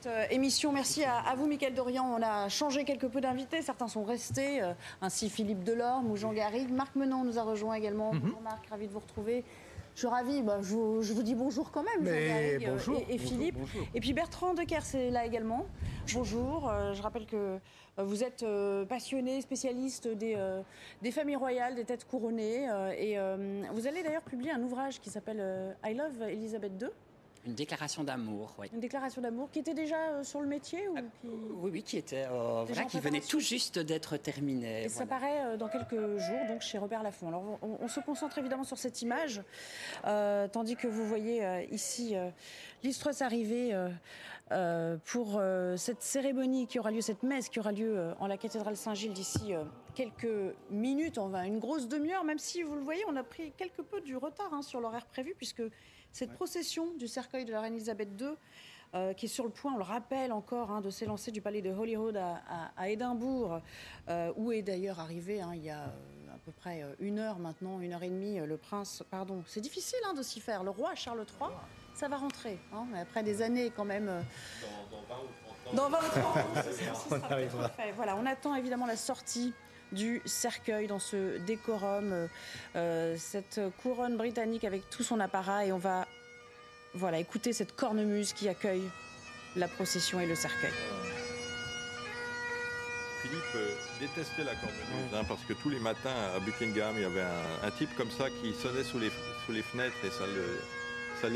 Cette euh, émission, merci à, à vous, Mickaël Dorian. On a changé quelque peu d'invités. Certains sont restés, euh, ainsi Philippe Delorme ou Jean Garrigue. Marc Menon nous a rejoint également. Bonjour Marc, ravi de vous retrouver. Je suis ravie, bah, je, vous, je vous dis bonjour quand même, Jean Mais Garrigue euh, bonjour, et, bonjour, Philippe. bonjour. Et puis Bertrand Decker, c'est là également. Bonjour, euh, je rappelle que vous êtes euh, passionné, spécialiste des, euh, des familles royales, des têtes couronnées. et vous allez d'ailleurs publier un ouvrage qui s'appelle I Love Elisabeth II, Une déclaration d'amour, oui. une déclaration d'amour qui était déjà euh, sur le métier ou qui... Oui, oui, qui était euh, qui venait tout juste d'être terminée. Et ça voilà. paraît euh, dans quelques jours, donc chez Robert Laffont. Alors, on, on se concentre évidemment sur cette image, euh, tandis que vous voyez ici l'Istrus arriver pour cette cérémonie qui aura lieu, cette messe qui aura lieu en la cathédrale Saint-Gilles d'ici quelques minutes, on va une grosse demi-heure, même si vous le voyez, on a pris quelque peu du retard hein, sur l'horaire prévu, puisque cette procession du cercueil de la reine Elisabeth II euh, qui est sur le point, on le rappelle encore, hein, de s'élancer du palais de Holyrood à, à- à Édimbourg, euh, où est d'ailleurs arrivé hein, il y a euh, à peu près une heure maintenant, une heure et demie, le prince, pardon, c'est difficile hein, de s'y faire, le roi Charles III, ça va rentrer, hein, mais après des années quand même. euh, dans 20 ou 30 ans, ce sera- ce sera fait. Voilà, on attend évidemment la sortie du cercueil dans ce décorum, euh, cette couronne britannique avec tout son apparat, et on va voilà, écouter cette cornemuse qui accueille la procession et le cercueil. Philippe euh, détestait la cornemuse hein, parce que tous les matins à Buckingham, il y avait un, un type comme ça qui sonnait sous les, sous les fenêtres et ça le- ça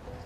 probably.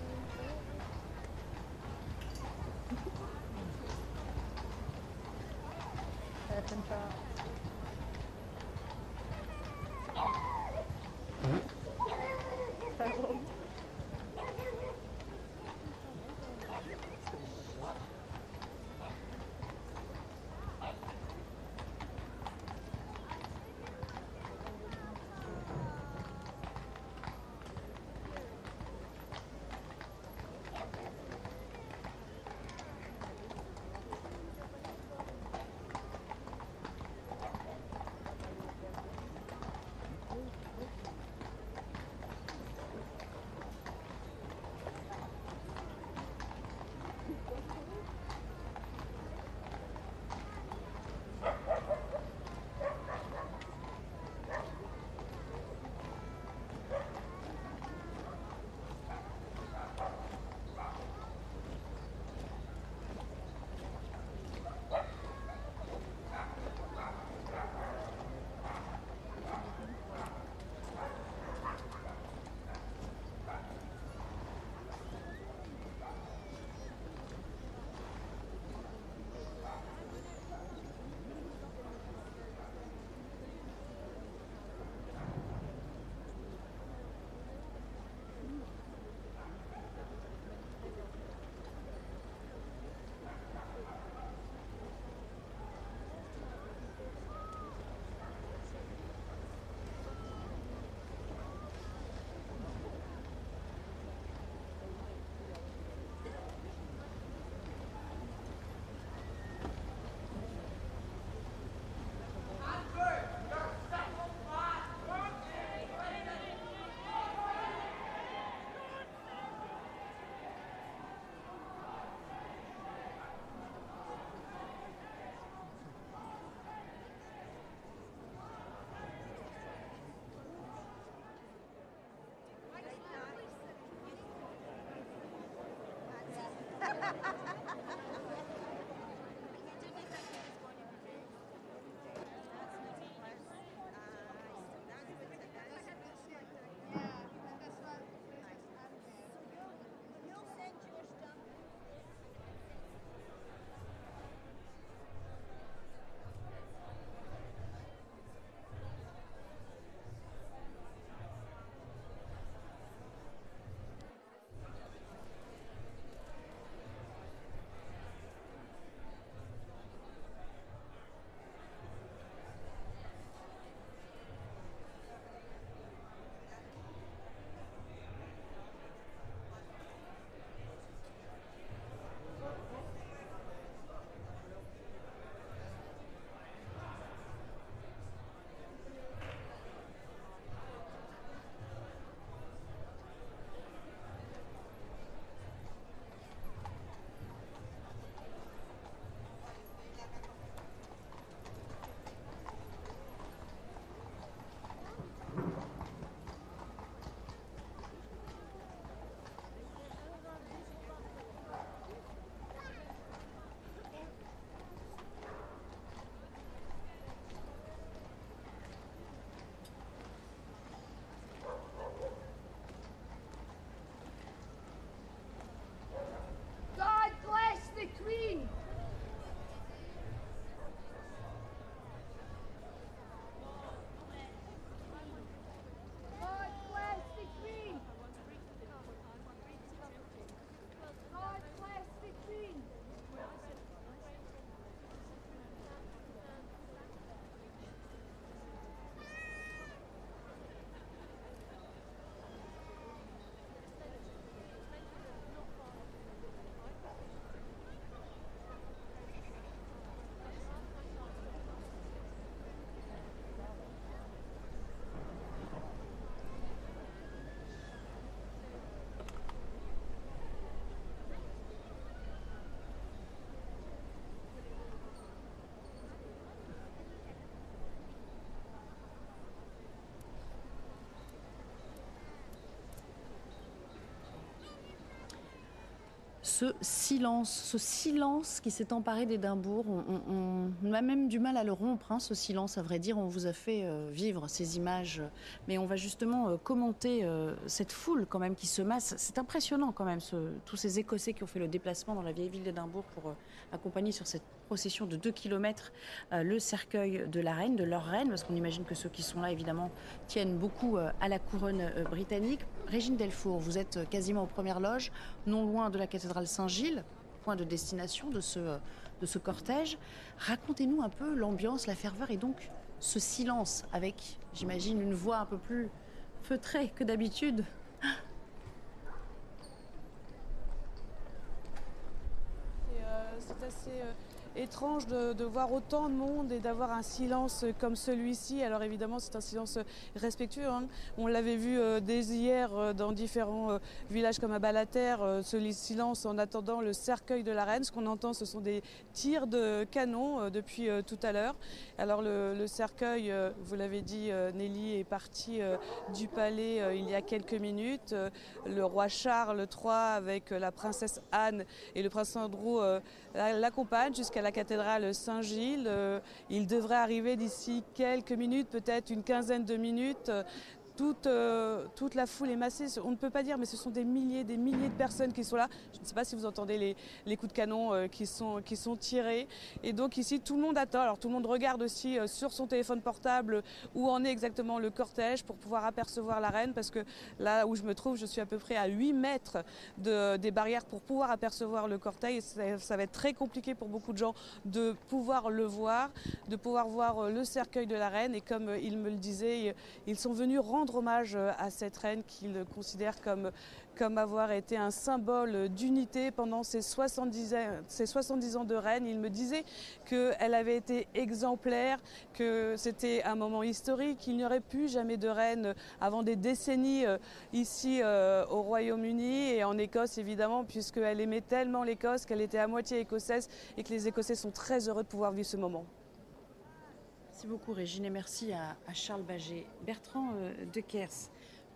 Ce silence, ce silence qui s'est emparé d'Édimbourg. On, a même du mal à le rompre, hein, ce silence, à vrai dire. On vous a fait euh, vivre ces images, mais on va justement euh, commenter euh, cette foule quand même qui se masse. C'est impressionnant quand même, tous ces Écossais qui ont fait le déplacement dans la vieille ville d'Édimbourg pour accompagner sur cette procession de 2 km le cercueil de la reine, de leur reine, parce qu'on imagine que ceux qui sont là, évidemment, tiennent beaucoup à la couronne britannique. Régine Delfour, vous êtes quasiment aux premières loges, non loin de la cathédrale Saint-Gilles, point de destination de ce, de ce cortège. Racontez-nous un peu l'ambiance, la ferveur et donc ce silence avec, j'imagine, une voix un peu plus feutrée que d'habitude. C'est euh, assez euh, étrange de, voir autant de monde et d'avoir un silence comme celui-ci. Alors évidemment, c'est un silence respectueux. Hein. On l'avait vu euh, dès hier euh, dans différents euh, villages comme à Balater, ce silence en attendant le cercueil de la reine. Ce qu'on entend, ce sont des tirs de canon depuis tout à l'heure. Alors le, cercueil, vous l'avez dit, Nelly est parti du palais il y a quelques minutes. Le roi Charles III avec la princesse Anne et le prince Andrew l'accompagnent jusqu'à la cathédrale Saint-Gilles. Euh, il devrait arriver d'ici quelques minutes, peut-être une quinzaine de minutes. Toute, euh, toute, la foule est massée. On ne peut pas dire, mais ce sont des milliers, des milliers de personnes qui sont là. Je ne sais pas si vous entendez les, coups de canon euh, qui, sont, tirés. Et donc ici, tout le monde attend. Alors tout le monde regarde aussi euh, sur son téléphone portable où en est exactement le cortège pour pouvoir apercevoir la reine. Parce que là où je me trouve, je suis à peu près à 8 mètres de, des barrières pour pouvoir apercevoir le cortège. Ça, ça, va être très compliqué pour beaucoup de gens de pouvoir le voir, de pouvoir voir le cercueil de la reine. Et comme il me le disait, ils sont venus rendre hommage euh, à cette reine qu'il considère comme, comme avoir été un symbole d'unité pendant ses 70, ses 70 ans de règne. Il me disait qu'elle avait été exemplaire, que c'était un moment historique, qu'il n'y aurait plus jamais de reine avant des décennies euh, ici euh, au Royaume-Uni et en Écosse évidemment, puisqu'elle aimait tellement l'Écosse qu'elle était à moitié écossaise et que les Écossais sont très heureux de pouvoir vivre ce moment. Merci beaucoup Régine et merci à, Charles Baget. Bertrand euh, de Kers,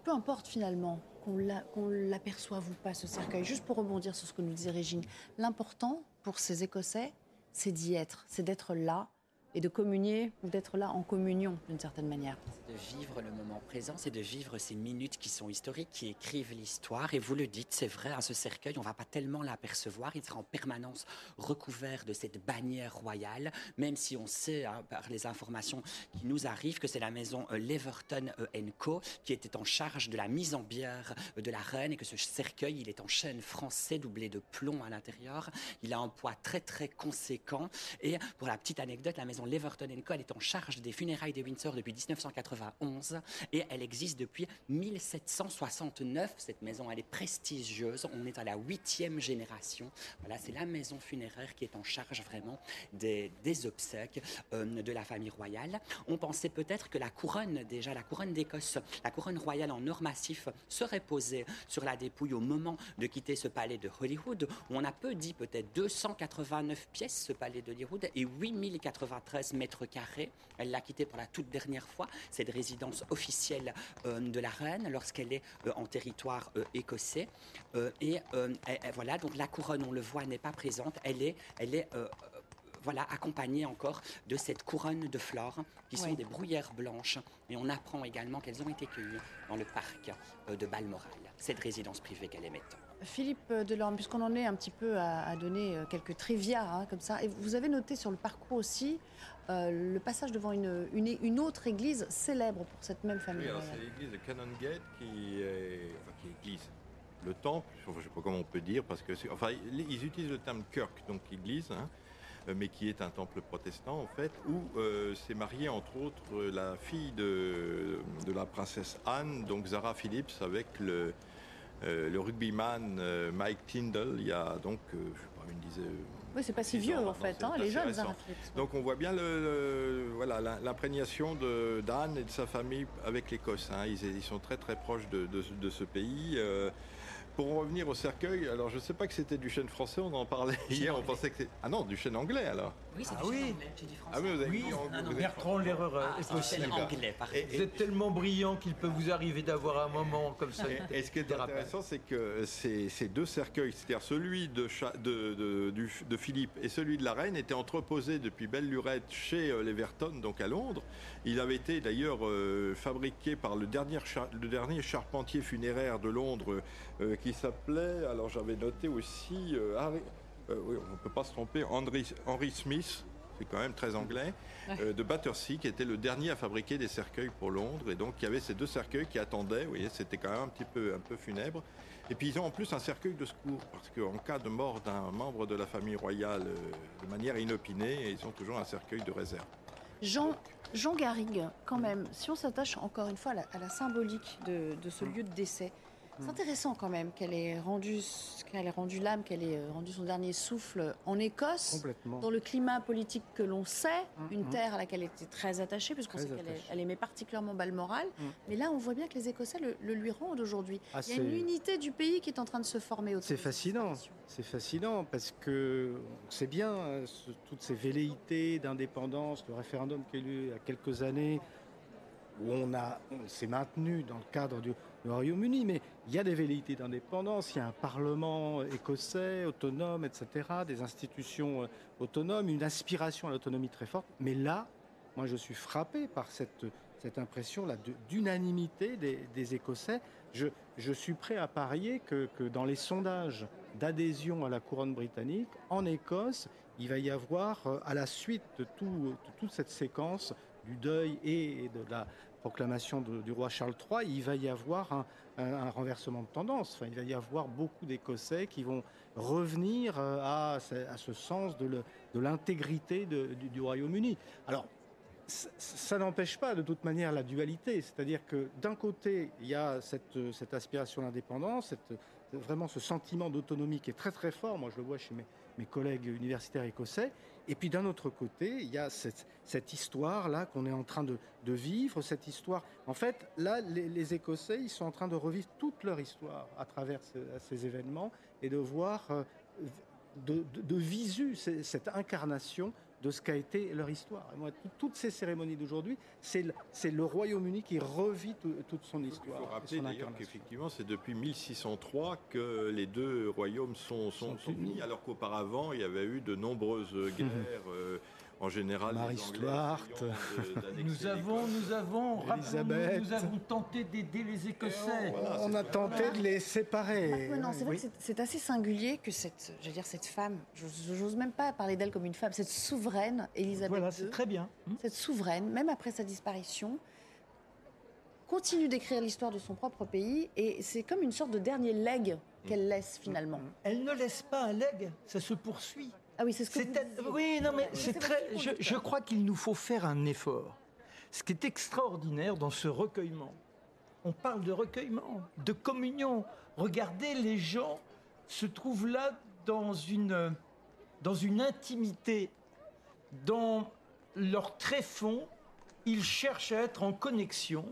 peu importe finalement qu'on l'aperçoive ou pas, ce cercueil Juste pour rebondir sur ce que nous disait Régine, l'important pour ces Écossais, c'est d'y être, c'est d'être là, et de communier ou d'être là en communion d'une certaine manière. C'est de vivre le moment présent, c'est de vivre ces minutes qui sont historiques, qui écrivent l'histoire. Et vous le dites, c'est vrai, à ce cercueil, on va pas tellement l'apercevoir. Il sera en permanence recouvert de cette bannière royale, même si on sait hein, par les informations qui nous arrivent que c'est la maison euh, Leverton euh, Co qui était en charge de la mise en bière euh, de la reine et que ce cercueil, il est en chêne français doublé de plomb à l'intérieur. Il a un poids très très conséquent. Et pour la petite anecdote, la maison Leverton Co. Elle est en charge des funérailles des Windsor depuis 1991 et elle existe depuis 1769. Cette maison, elle est prestigieuse. On est à la huitième génération. Voilà, c'est la maison funéraire qui est en charge vraiment des, obsèques euh, de la famille royale. On pensait peut-être que la couronne, déjà la couronne d'Écosse, la couronne royale en or massif serait posée sur la dépouille au moment de quitter ce palais de Hollywood, on a peu dit peut-être 289 pièces, ce palais de Hollywood, et 8093 13 mètres carrés. Elle l'a quitté pour la toute dernière fois, cette résidence officielle euh, de la reine, lorsqu'elle est euh, en territoire euh, écossais. et, voilà, donc la couronne, on le voit, n'est pas présente. Elle est, elle est voilà, accompagnée encore de cette couronne de fleurs qui sont des bruyères blanches. Et on apprend également qu'elles ont été cueillies dans le parc de Balmoral, cette résidence privée qu'elle aimait tant. Philippe Delorme, puisqu'on en est un petit peu à, donner euh, quelques trivia hein, comme ça, vous avez noté sur le parcours aussi euh, le passage devant une, autre église célèbre pour cette même famille. C'est l'église de Canongate qui est, enfin, qui est église. Le temple, je ne sais pas comment on peut dire, parce que enfin, ils utilisent le terme kirk, donc église, hein, euh, mais qui est un temple protestant en fait, où s'est mariée entre autres la fille de, la princesse Anne, donc Zara Phillips, avec le, le rugbyman euh, Mike Tyndall, il y a donc, euh, je sais pas, une dizaine. Oui, c'est pas si vieux en fait, hein, les jeunes Donc on voit bien le, voilà l'imprégnation d'Anne et de sa famille avec l'Écosse. Hein. Ils, sont très très proches de, de, ce pays. Pour revenir au cercueil, alors je ne sais pas que c'était du chêne français, on en parlait hier, on pensait que c'était... Ah non, du chêne anglais alors Oui, c'est ah, du oui. chêne anglais, du français. Ah oui, vous avez oui. dit Bertrand, l'erreur ah, est possible. anglais, Vous êtes tellement brillant qu'il peut vous arriver d'avoir un moment comme ça. Et, ce qui est intéressant, c'est que ces, ces, deux cercueils, c'est-à-dire celui de, de, de, de, Philippe et celui de la reine, étaient entreposés depuis belle lurette chez euh, les Verton, donc à Londres. Il avait été d'ailleurs euh, fabriqué par le dernier, le dernier charpentier funéraire de Londres euh, qui s'appelait, alors j'avais noté aussi, euh, euh, on ne peut pas se tromper, Henry, Henry Smith, c'est quand même très anglais, de Battersea, qui était le dernier à fabriquer des cercueils pour Londres. Et donc il y avait ces deux cercueils qui attendaient, vous voyez, c'était quand même un petit peu, un peu funèbre. Et puis ils ont en plus un cercueil de secours, parce qu'en cas de mort d'un membre de la famille royale de manière inopinée, ils ont toujours un cercueil de réserve. Jean, Jean Garrigue, quand même, si on s'attache encore une fois à la, symbolique de, de, ce lieu de décès, c'est intéressant quand même qu'elle ait rendu, qu'elle ait rendu l'âme, qu'elle ait euh, rendu son dernier souffle en Écosse, dans le climat politique que l'on sait, mm, une mm. terre à laquelle elle était très attachée, puisqu'on sait qu'elle aimait particulièrement Balmoral. Mm. Mais là, on voit bien que les Écossais le, lui rendent aujourd'hui. Ah, Il y a une unité du pays qui est en train de se former C'est fascinant, c'est fascinant parce que c'est bien hein, toutes ces velléités d'indépendance, le référendum qui a eu il y a quelques années où on, a, on s'est maintenu dans le cadre du, Royaume-Uni, mais il y a des velléités d'indépendance, il y a un Parlement écossais autonome, etc., des institutions euh, autonomes, une aspiration à l'autonomie très forte. Mais là, moi, je suis frappé par cette, impression-là d'unanimité des, Écossais. Je, suis prêt à parier que, que dans les sondages d'adhésion à la couronne britannique, en Écosse, il va y avoir, euh, à la suite de, tout, de toute cette séquence du deuil et de la proclamation du roi Charles III, il va y avoir un, renversement de tendance. Enfin, il va y avoir beaucoup d'Écossais qui vont revenir euh, à, ce sens de l'intégrité du, Royaume-Uni. Alors, ça n'empêche pas de toute manière la dualité, c'est-à-dire que d'un côté, il y a cette, cette aspiration à l'indépendance, vraiment ce sentiment d'autonomie qui est très très fort, moi je le vois chez mes collègues universitaires écossais. Et puis d'un autre côté, il y a cette, histoire-là qu'on est en train de, de, vivre, cette histoire. En fait, là, les, Écossais, ils sont en train de revivre toute leur histoire à travers ces événements et de voir euh, de, de, visu cette incarnation de ce qu'a été leur histoire. Et moi, toutes ces cérémonies d'aujourd'hui, c'est le, Royaume-Uni qui revit toute son histoire. Il faut rappeler d'ailleurs qu'effectivement, c'est depuis 1603 que les deux royaumes sont, sont, unis, alors qu'auparavant, il y avait eu de nombreuses guerres. Euh, en général Marie Stuart. nous avons, nous avons, nous avons tenté d'aider les Écossais. On, a tenté de les séparer. non, c'est vrai que c'est assez singulier que cette, je veux dire, cette femme, j'ose même pas parler d'elle comme une femme, cette souveraine Elisabeth voilà, c'est très bien. Hmm. Cette souveraine, même après sa disparition, continue d'écrire l'histoire de son propre pays et c'est comme une sorte de dernier leg qu'elle laisse finalement. Elle ne laisse pas un leg, ça se poursuit. Ah oui, c'est ce que Oui, non, mais c'est très. Je, crois qu'il nous faut faire un effort. Ce qui est extraordinaire dans ce recueillement, on parle de recueillement, de communion. Regardez, les gens se trouvent là dans une, dans une intimité, dans leur tréfonds, ils cherchent à être en connexion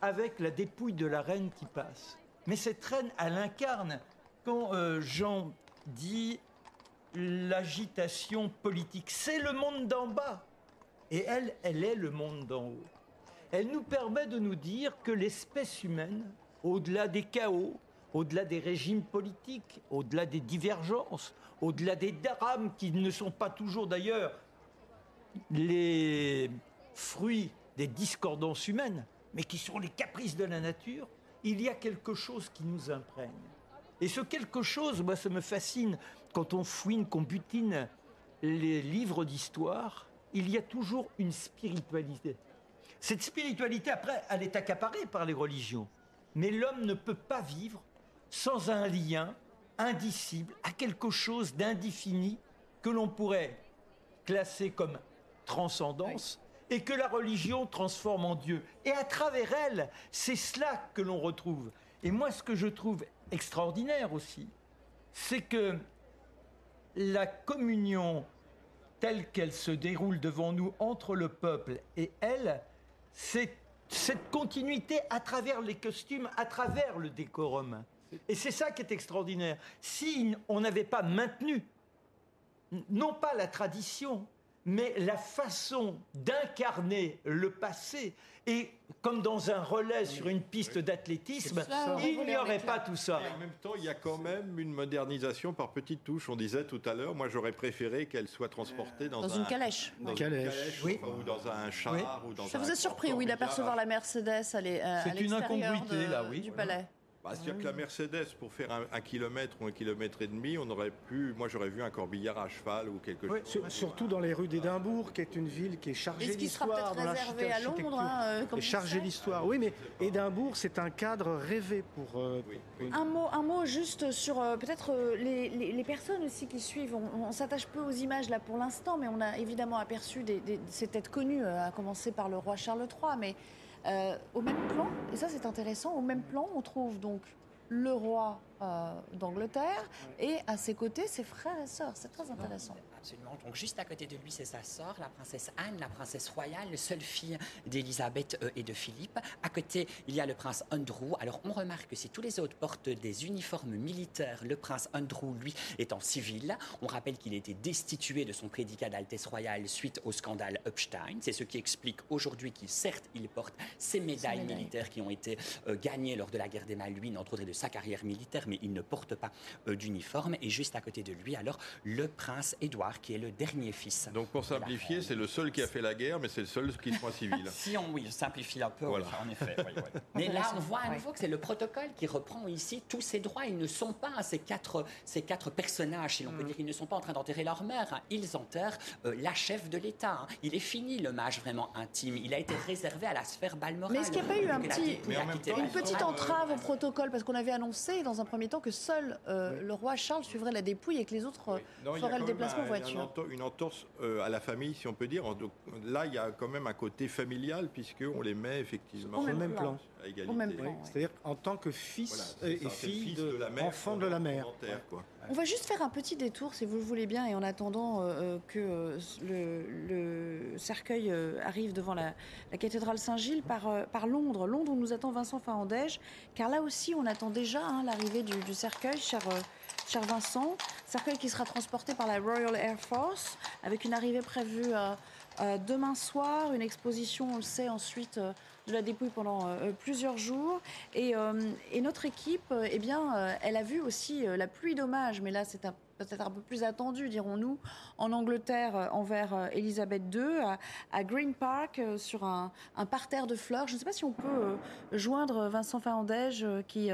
avec la dépouille de la reine qui passe. Mais cette reine, elle incarne. Quand euh, Jean dit l'agitation politique. C'est le monde d'en bas. Et elle, elle est le monde d'en haut. Elle nous permet de nous dire que l'espèce humaine, au-delà des chaos, au-delà des régimes politiques, au-delà des divergences, au-delà des drames qui ne sont pas toujours d'ailleurs les fruits des discordances humaines, mais qui sont les caprices de la nature, il y a quelque chose qui nous imprègne. Et ce quelque chose, moi, ça me fascine quand on fouine, qu'on butine les livres d'histoire, il y a toujours une spiritualité. Cette spiritualité, après, elle est accaparée par les religions. Mais l'homme ne peut pas vivre sans un lien indicible à quelque chose d'indéfini que l'on pourrait classer comme transcendance et que la religion transforme en Dieu. Et à travers elle, c'est cela que l'on retrouve. Et moi, ce que je trouve extraordinaire aussi, c'est que la communion telle qu'elle se déroule devant nous entre le peuple et elle, c'est cette continuité à travers les costumes, à travers le décorum. Et c'est ça qui est extraordinaire. Si on n'avait pas maintenu, non pas la tradition, mais la façon d'incarner le passé. Et comme dans un relais sur une piste d'athlétisme, il n'y aurait pas tout ça. en même temps, il y a quand même une modernisation par petites touches. On disait tout à l'heure, moi j'aurais préféré qu'elle soit transportée dans, une calèche. Dans une calèche, ou dans un char. Ou dans ça vous a surpris, oui, d'apercevoir la Mercedes à C'est une incongruité, là, oui. du palais. Bah, C'est-à-dire que la Mercedes, pour faire un, kilomètre ou un kilomètre et demi, on aurait pu. Moi, j'aurais vu un corbillard à cheval ou quelque chose. surtout dans les rues d'Édimbourg, qui est une ville qui est chargée d'histoire. Réservé à Londres hein, euh, Chargée d'histoire, oui, mais Édimbourg, c'est un cadre rêvé pour. Euh, un, mot, un mot juste sur euh, peut-être les, personnes aussi qui suivent. On, s'attache peu aux images là pour l'instant, mais on a évidemment aperçu des, ces têtes connues, à commencer par le roi Charles III. Mais euh, au même plan, et ça c'est intéressant, au même plan, on trouve donc le roi euh, d'Angleterre et à ses côtés ses frères et sœurs. C'est très intéressant. Absolument. Donc juste à côté de lui, c'est sa sœur, la princesse Anne, la princesse royale, seule fille d'Élisabeth euh, et de Philippe. À côté, il y a le prince Andrew. Alors on remarque que si tous les autres portent des uniformes militaires, le prince Andrew, lui, est en civil. On rappelle qu'il a été destitué de son prédicat d'Altesse royale suite au scandale Epstein. C'est ce qui explique aujourd'hui qu'il, certes, il porte ses médailles, militaires qui ont été euh, gagnées lors de la guerre des Malouines, entre autres de sa carrière militaire, mais il ne porte pas euh, d'uniforme. Et juste à côté de lui, alors, le prince Édouard qui est le dernier fils. Donc pour simplifier, c'est le seul qui a fait la guerre, mais c'est le seul qui soit civil. si on, oui, simplifie un peu, en effet. Mais là, on voit à nouveau que c'est le protocole qui reprend ici tous ces droits. Ils ne sont pas ces quatre, ces quatre personnages, si l'on peut mm. dire, ils ne sont pas en train d'enterrer leur mère. Hein. Ils enterrent euh, la chef de l'État. Hein. Il est fini le l'hommage vraiment intime. Il a été réservé à la sphère balmorale. Mais est-ce qu'il n'y a pas eu un petit, une petite entrave au protocole Parce qu'on avait annoncé dans un premier temps que seul euh, le roi Charles suivrait la dépouille et que les autres feraient le déplacement voiture une entorse euh, à la famille, si on peut dire. Là, il y a quand même un côté familial, puisqu'on les met effectivement au même plan. À égalité. C'est-à-dire en tant que fils et fille de, la mère, enfant de la mère. On va juste faire un petit détour, si vous le voulez bien, et en attendant euh, euh, que le, cercueil arrive devant la, cathédrale Saint-Gilles par, par Londres. Londres où nous attend Vincent Fahandège, car là aussi, on attend déjà hein, l'arrivée du, du, cercueil, cher cher Vincent. Cercueil qui sera transporté par la Royal Air Force avec une arrivée prévue demain soir, une exposition, on le sait, ensuite de la dépouille pendant plusieurs jours. Et, notre équipe, eh bien, elle a vu aussi la pluie d'hommages, mais là c'est peut-être un peu plus attendu, dirons-nous, en Angleterre euh, envers Elisabeth II, à, Green Park, euh, sur un, parterre de fleurs. Je ne sais pas si on peut euh, joindre Vincent Fernandège qui,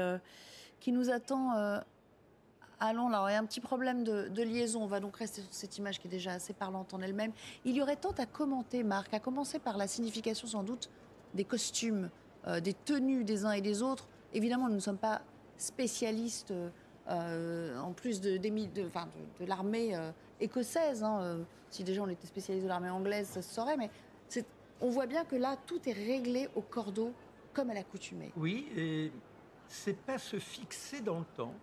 qui nous attend. Allons là, il y a un petit problème de, liaison. On va donc rester sur cette image qui est déjà assez parlante en elle-même. Il y aurait tant à commenter, Marc, à commencer par la signification sans doute des costumes, des tenues des uns et des autres. Évidemment, nous ne sommes pas spécialistes euh, en plus de, l'armée euh, écossaise. Hein, euh, si déjà on était spécialiste de l'armée anglaise, ça se saurait, mais on voit bien que là, tout est réglé au cordeau comme à l'accoutumée. Oui, et c'est pas se fixer dans le temps.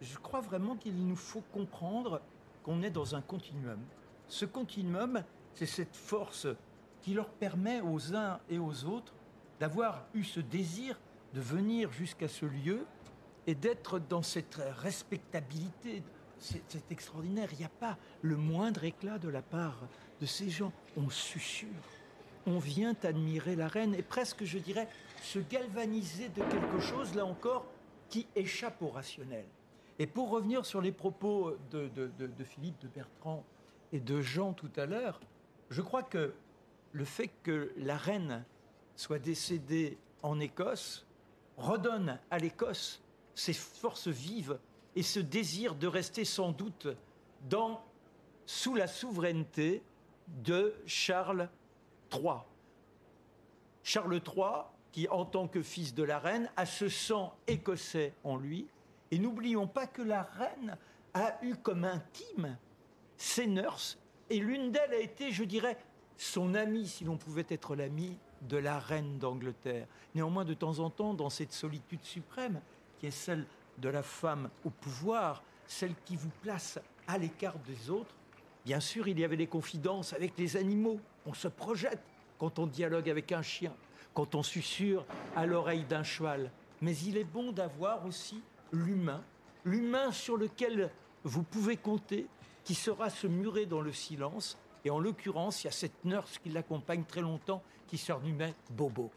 Je crois vraiment qu'il nous faut comprendre qu'on est dans un continuum. Ce continuum, c'est cette force qui leur permet aux uns et aux autres d'avoir eu ce désir de venir jusqu'à ce lieu et d'être dans cette respectabilité. C'est extraordinaire. Il n'y a pas le moindre éclat de la part de ces gens. On susurre. On vient admirer la reine et presque, je dirais, se galvaniser de quelque chose, là encore, qui échappe au rationnel. Et pour revenir sur les propos de, Philippe, de Bertrand et de Jean tout à l'heure, je crois que le fait que la reine soit décédée en Écosse redonne à l'Écosse ces forces vives et ce désir de rester sans doute dans, sous la souveraineté de Charles III. Charles III, qui en tant que fils de la reine a ce sang écossais en lui, et n'oublions pas que la reine a eu comme intime ses nurses, et l'une d'elles a été, je dirais, son amie, si l'on pouvait être l'amie de la reine d'Angleterre. Néanmoins, de temps en temps, dans cette solitude suprême, qui est celle de la femme au pouvoir, celle qui vous place à l'écart des autres. Bien sûr, il y avait des confidences avec les animaux. On se projette quand on dialogue avec un chien, quand on susurre à l'oreille d'un cheval. Mais il est bon d'avoir aussi l'humain, l'humain sur lequel vous pouvez compter, qui sera se murer dans le silence. Et en l'occurrence, il y a cette nurse qui l'accompagne très longtemps, qui se renommait Bobo.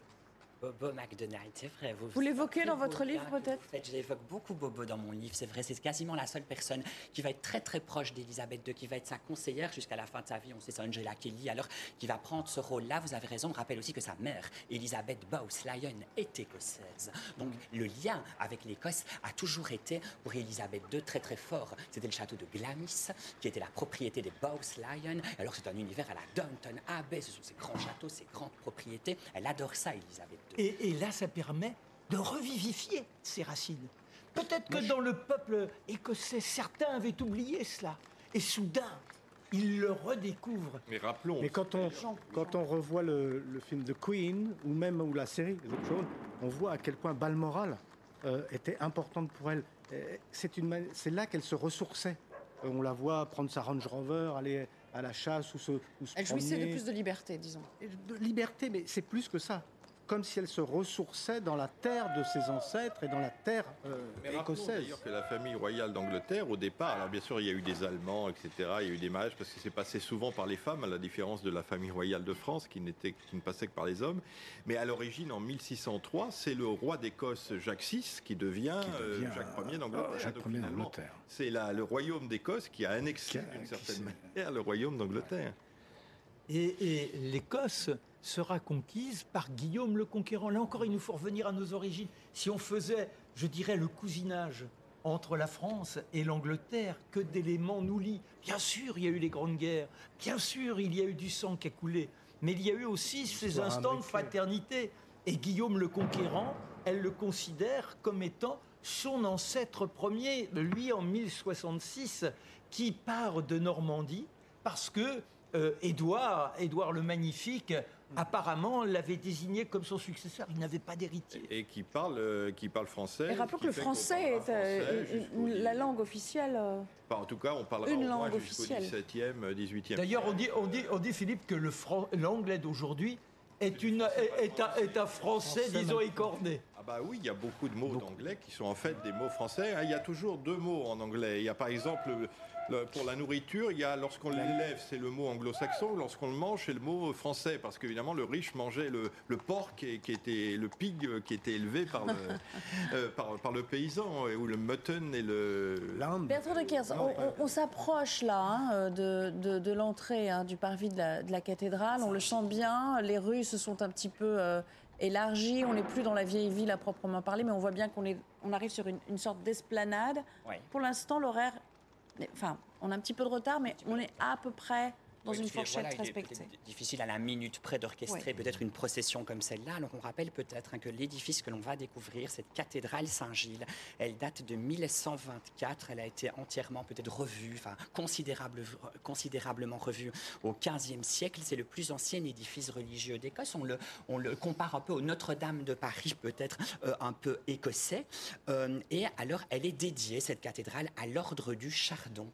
Bobo McDonald, c'est vrai. Vous, l'évoquez dans votre livre, peut-être je l'évoque beaucoup, Bobo, dans mon livre, c'est vrai. C'est quasiment la seule personne qui va être très, très proche d'Elisabeth II, qui va être sa conseillère jusqu'à la fin de sa vie. On sait, c'est Angela Kelly, alors qui va prendre ce rôle-là. Vous avez raison, on rappelle aussi que sa mère, Elisabeth Bowes-Lyon, est écossaise. Donc, le lien avec l'Écosse a toujours été, pour Elisabeth II, très, très fort. C'était le château de Glamis, qui était la propriété des Bowes-Lyon. Alors, c'est un univers à la Downton Abbey. Ce sont ces grands châteaux, ces grandes propriétés. Elle adore ça, Elisabeth et, là, ça permet de revivifier ces racines. Peut-être que dans le peuple écossais, certains avaient oublié cela. Et soudain, ils le redécouvrent. Mais rappelons. Mais quand on, quand on revoit le, film de Queen, ou même ou la série on voit à quel point Balmoral euh, était importante pour elle. C'est là qu'elle se ressourçait. Euh, on la voit prendre sa Range Rover, aller à la chasse ou se, ou se Elle jouissait de plus de liberté, disons. De liberté, mais c'est plus que ça comme si elle se ressourçait dans la terre de ses ancêtres et dans la terre euh, Mais écossaise. d'ailleurs que la famille royale d'Angleterre, au départ, alors bien sûr, il y a eu des Allemands, etc., il y a eu des mages, parce que c'est passé souvent par les femmes, à la différence de la famille royale de France, qui, n'était, qui ne passait que par les hommes. Mais à l'origine, en 1603, c'est le roi d'Écosse, Jacques VI, qui devient, euh, Jacques Ier d'Angleterre. c'est le royaume d'Écosse qui a annexé, d'une certaine manière, le royaume d'Angleterre. et l'Écosse sera conquise par Guillaume le Conquérant. Là encore, il nous faut revenir à nos origines. Si on faisait, je dirais, le cousinage entre la France et l'Angleterre, que d'éléments nous lient. Bien sûr, il y a eu les grandes guerres, bien sûr, il y a eu du sang qui a coulé, mais il y a eu aussi ces instants de fraternité. Et Guillaume le Conquérant, elle le considère comme étant son ancêtre premier, lui en 1066, qui part de Normandie parce que euh, Édouard, Édouard le Magnifique, apparemment l'avait désigné comme son successeur. Il n'avait pas d'héritier. Et qui parle, euh, qui parle français. Et rappelons que le français est euh, la langue officielle. en tout cas, on parlera une langue officielle. 17e, 18e. D'ailleurs, on dit, on, dit, on dit, Philippe, que l'anglais d'aujourd'hui est, une, est, un, est, un, français, disons, écorné. Ah Ah bah oui, il y a beaucoup de mots d'anglais qui sont en fait des mots français. Il y a toujours deux mots en anglais. Il y a par exemple pour la nourriture, il y a lorsqu'on l'élève, c'est le mot anglo-saxon, lorsqu'on le mange, c'est le mot français, parce qu'évidemment le riche mangeait le, porc qui, était le pig qui était élevé par le, euh, par, le paysan, ou le mutton et le Bertrand de Kers, on, s'approche là hein, de, de, l'entrée hein, du parvis de la, cathédrale, on le sent bien, les rues se sont un petit peu euh, élargies, on n'est plus dans la vieille ville à proprement parler, mais on voit bien qu'on on arrive sur une, sorte d'esplanade. Pour l'instant, l'horaire Enfin, on a un petit peu de retard, mais on est à peu près dans une fourchette respectée. difficile à la minute près d'orchestrer peut-être une procession comme celle-là. Alors on rappelle peut-être hein, que l'édifice que l'on va découvrir, cette cathédrale Saint-Gilles, elle date de 1124. Elle a été entièrement peut-être revue, enfin considérable, considérablement revue au XVe siècle. C'est le plus ancien édifice religieux d'Écosse. On le, on le compare un peu au Notre-Dame de Paris, peut-être euh, un peu écossais. Euh, et alors elle est dédiée, cette cathédrale, à l'ordre du Chardon.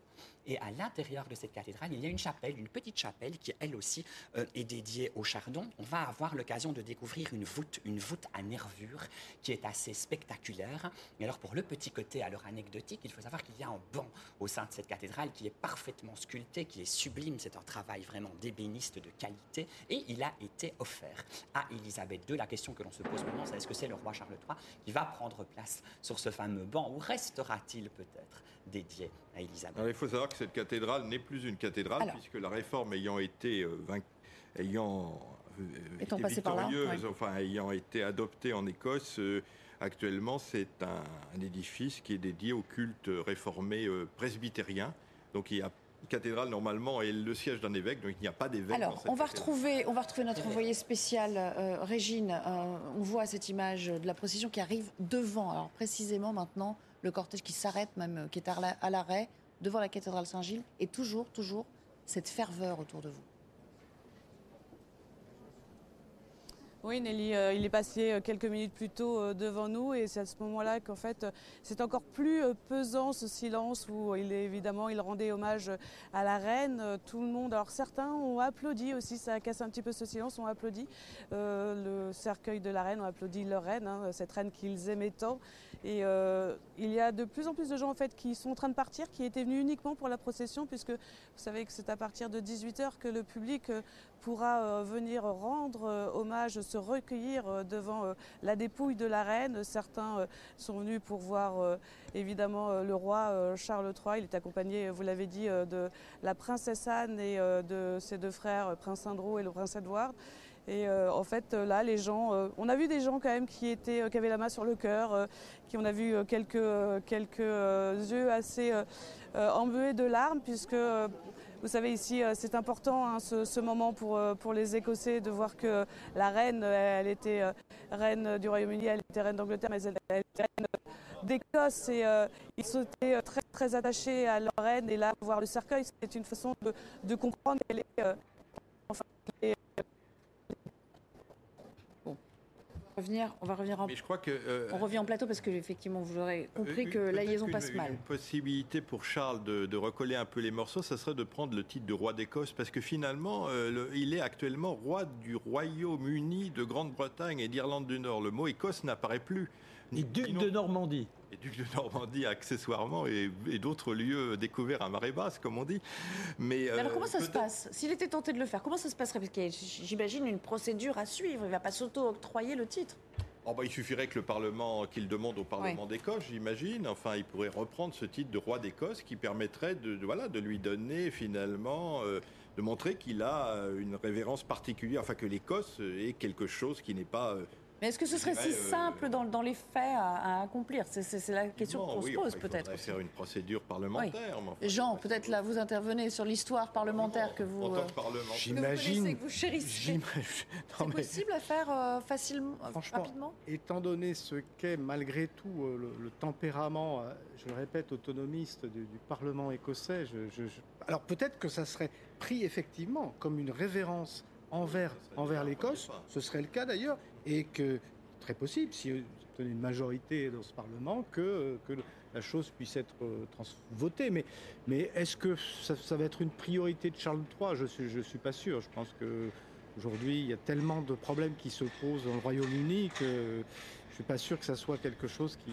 Et à l'intérieur de cette cathédrale, il y a une chapelle, une petite chapelle qui, elle aussi, euh, est dédiée au chardon. On va avoir l'occasion de découvrir une voûte, une voûte à nervures qui est assez spectaculaire. Et alors, pour le petit côté, alors anecdotique, il faut savoir qu'il y a un banc au sein de cette cathédrale qui est parfaitement sculpté, qui est sublime. C'est un travail vraiment d'ébéniste de qualité. Et il a été offert à Élisabeth II. La question que l'on se pose maintenant, c'est est-ce que c'est le roi Charles III qui va prendre place sur ce fameux banc ou restera-t-il peut-être dédié à Élisabeth Il faut savoir que cette cathédrale n'est plus une cathédrale, puisque la réforme ayant été euh, ayant euh, victorieuse, enfin ayant été adoptée en Écosse, euh, actuellement c'est un, édifice qui est dédié au culte réformé presbytérien. Donc il y a cathédrale normalement est le siège d'un évêque, donc il n'y a pas d'évêque. Alors, on va retrouver, on va retrouver notre envoyé spécial, Régine. on voit cette image de la procession qui arrive devant. Alors précisément maintenant, le cortège qui s'arrête même, qui est à l'arrêt devant la cathédrale Saint-Gilles, et toujours, toujours cette ferveur autour de vous. Oui, Nelly, euh, il est passé euh, quelques minutes plus tôt euh, devant nous et c'est à ce moment-là qu'en fait c'est encore plus pesant ce silence où il est évidemment il rendait hommage à la reine. Tout le monde, alors certains ont applaudi aussi, ça a cassé un petit peu ce silence, ont applaudi le cercueil de la reine, ont applaudi leur reine, hein, cette reine qu'ils aimaient tant. Et il y a de plus en plus de gens en fait qui sont en train de partir, qui étaient venus uniquement pour la procession, puisque vous savez que c'est à partir de 18h que le public pourra venir rendre hommage se recueillir euh, devant euh, la dépouille de la reine. Certains euh, sont venus pour voir évidemment le roi Charles III. Il est accompagné, vous l'avez dit, de la princesse Anne et de ses deux frères, Prince Andrew et le prince Edward. Et en fait, là, les gens, on a vu des gens quand même qui étaient, qui avaient la main sur le cœur, qui on a vu quelques quelques yeux assez embués de larmes, puisque vous savez, ici, euh, c'est important hein, ce, moment pour, euh, pour les Écossais de voir que la reine, elle était euh, reine du Royaume-Uni, elle était reine d'Angleterre, mais elle, était reine d'Écosse et ils sont très, très attachés à leur reine. Et là, voir le cercueil, c'est une façon de, comprendre qu'elle est, enfin, on va revenir en. Mais je crois que. Euh, on revient en plateau parce que effectivement, vous aurez compris que la liaison passe mal. Une possibilité pour Charles de, recoller un peu les morceaux, ça serait de prendre le titre de roi d'Écosse parce que finalement, euh, il est actuellement roi du Royaume-Uni, de Grande-Bretagne et d'Irlande du Nord. Le mot Écosse n'apparaît plus. Ni duc de Normandie. Et duc de Normandie accessoirement et, d'autres lieux découverts à marée basse, comme on dit. Mais, alors comment ça se passe S'il était tenté de le faire, comment ça se passerait Parce qu'il j'imagine une procédure à suivre. Il ne va pas s'auto-octroyer le titre. Oh bah, il suffirait que le Parlement, qu'il demande au Parlement d'Écosse, j'imagine. Enfin, il pourrait reprendre ce titre de roi d'Écosse qui permettrait de, voilà, de lui donner finalement, euh, de montrer qu'il a une révérence particulière, enfin que l'Écosse est quelque chose qui n'est pas euh, mais est-ce que ce serait si euh, simple dans, dans, les faits à, accomplir C'est la question qu'on se pose peut-être. Il faire une procédure parlementaire. Jean, peut-être là, vous intervenez sur l'histoire parlementaire que vous. En J'imagine. Que vous chérissez. C'est possible à faire euh, facilement, rapidement Étant donné ce qu'est malgré tout euh, le, tempérament, je le répète, autonomiste du, Parlement écossais, alors peut-être que ça serait pris effectivement comme une révérence envers, envers l'Écosse, ce serait le cas d'ailleurs, et que, très possible, si vous une majorité dans ce Parlement, que, que la chose puisse être euh, votée. Mais, mais est-ce que ça, va être une priorité de Charles III Je ne suis, je suis pas sûr. Je pense que Aujourd'hui, il y a tellement de problèmes qui se posent dans le Royaume-Uni que suis pas sûr que ça soit quelque chose qui.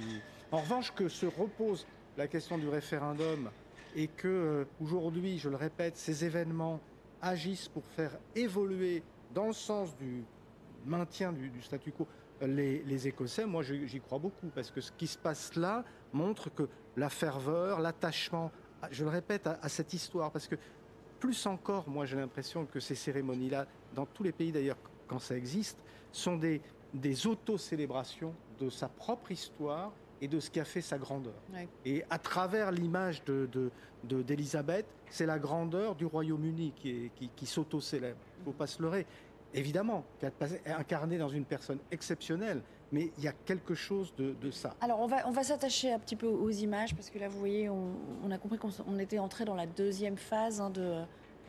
En revanche, que se repose la question du référendum et que euh, aujourd'hui, je le répète, ces événements agissent pour faire évoluer dans le sens du maintien du, du statu quo euh, les, les Écossais, moi j'y crois beaucoup parce que ce qui se passe là montre que la ferveur, l'attachement, à- je le répète, à, à cette histoire, parce que plus encore, moi j'ai l'impression que ces cérémonies-là, dans tous les pays d'ailleurs quand ça existe, sont des, des auto-célébrations de sa propre histoire et de ce qui a fait sa grandeur. Ouais. Et à travers l'image de, de- de- c'est la grandeur du Royaume-Uni qui, qui, qui s'auto-célèbre. Il ne faut pas se leurrer. Évidemment, incarnée dans une personne exceptionnelle, mais il y a quelque chose de, de ça. Alors, on va, on va s'attacher un petit peu aux images, parce que là, vous voyez, on, on a compris qu'on était entré dans la deuxième phase hein, de euh,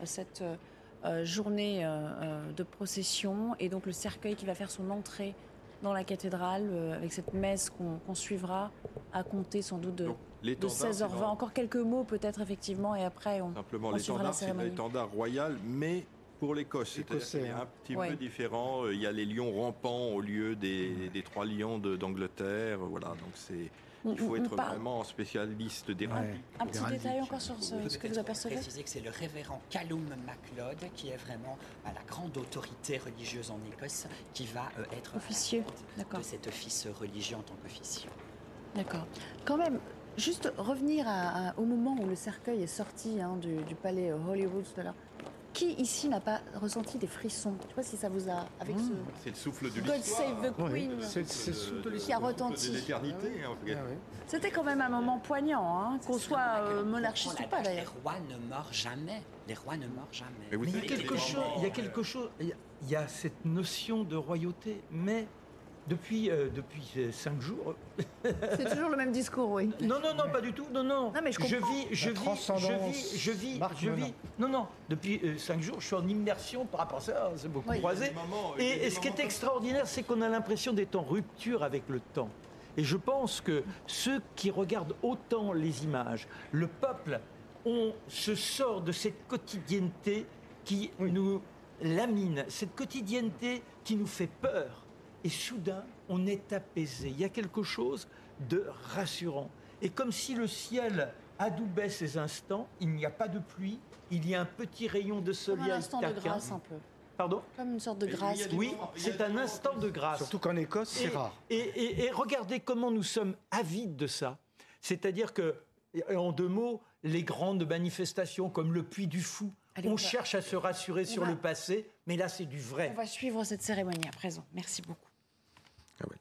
cette euh, euh, journée euh, de procession, et donc le cercueil qui va faire son entrée dans la cathédrale, euh, avec cette messe qu'on suivra, à compter sans doute de, Donc, de l'étendard, c'est 16h20. dans- Encore quelques mots, peut-être, effectivement, et après, on... Simplement, on suivra la l'étendard, c'est cérémonie. l'étendard royal, mais pour l'Écosse. C'est-à-dire Écossais, qu'il est hein. un petit Ouais. peu différent. Euh, Il y a les lions rampants au lieu des, des trois lions d'Angleterre. Voilà, donc c'est. Il faut on être vraiment spécialiste des Ouais. Un petit détail encore sur ce, ce que vous apercevez préciser que c'est le révérend Callum MacLeod qui est vraiment bah, la grande autorité religieuse en Écosse qui va euh, être d'accord. de cet office religieux en tant qu'officieux. D'accord. Quand même, juste revenir à- à- au moment où le cercueil est sorti hein, du, du palais Hollywood tout à l'heure. Qui ici n'a pas ressenti des frissons Je ne sais pas si ça vous a. Avec ce. C'est le souffle de God. Save the Queen. c'est- c'est Le- sous de l'histoire. Qui a souffle retenti. de l'éternité. hein, Ah. C'était quand même un moment poignant, hein, qu'on soit euh, monarchiste ou pas Les d'ailleurs. rois ne meurent jamais. Les rois ne meurent jamais. Mais vous Mais il y a quelque chose, moments, il y a quelque chose, il y a- il y a cette notion de royauté, mais depuis, euh, depuis euh, cinq jours, C'est toujours le même discours, oui. Non, non, non, pas du tout. Non, non. Non, mais je vis, comprends. je La vis, je vis, je vis, Marc je vis. Non, non. Depuis euh, cinq jours, je suis en immersion par rapport à ça. C'est beaucoup Oui. croisé. Moments- Et, ce qui est extraordinaire, c'est qu'on a l'impression d'être en rupture avec le temps. Et je pense que ceux qui regardent autant les images, le peuple, on se sort de cette quotidienneté qui nous lamine, cette quotidienneté qui nous fait peur. Et soudain, on est apaisé. Il y a quelque chose de rassurant. Et comme si le ciel adoubait ces instants, il n'y a pas de pluie, il y a un petit rayon de Comme soleil un instant de grâce, un peu. Pardon? Comme une sorte de grâce. Oui, c'est un instant comme de grâce. Surtout qu'en Écosse, c'est rare. Et, et- et regardez comment nous sommes avides de ça. C'est-à-dire que, en deux mots, les grandes manifestations comme le Puy du Fou, Allez, on, cherche à se rassurer sur va- le passé, mais là c'est du vrai. On va suivre cette cérémonie à présent. Merci beaucoup. Ah ouais,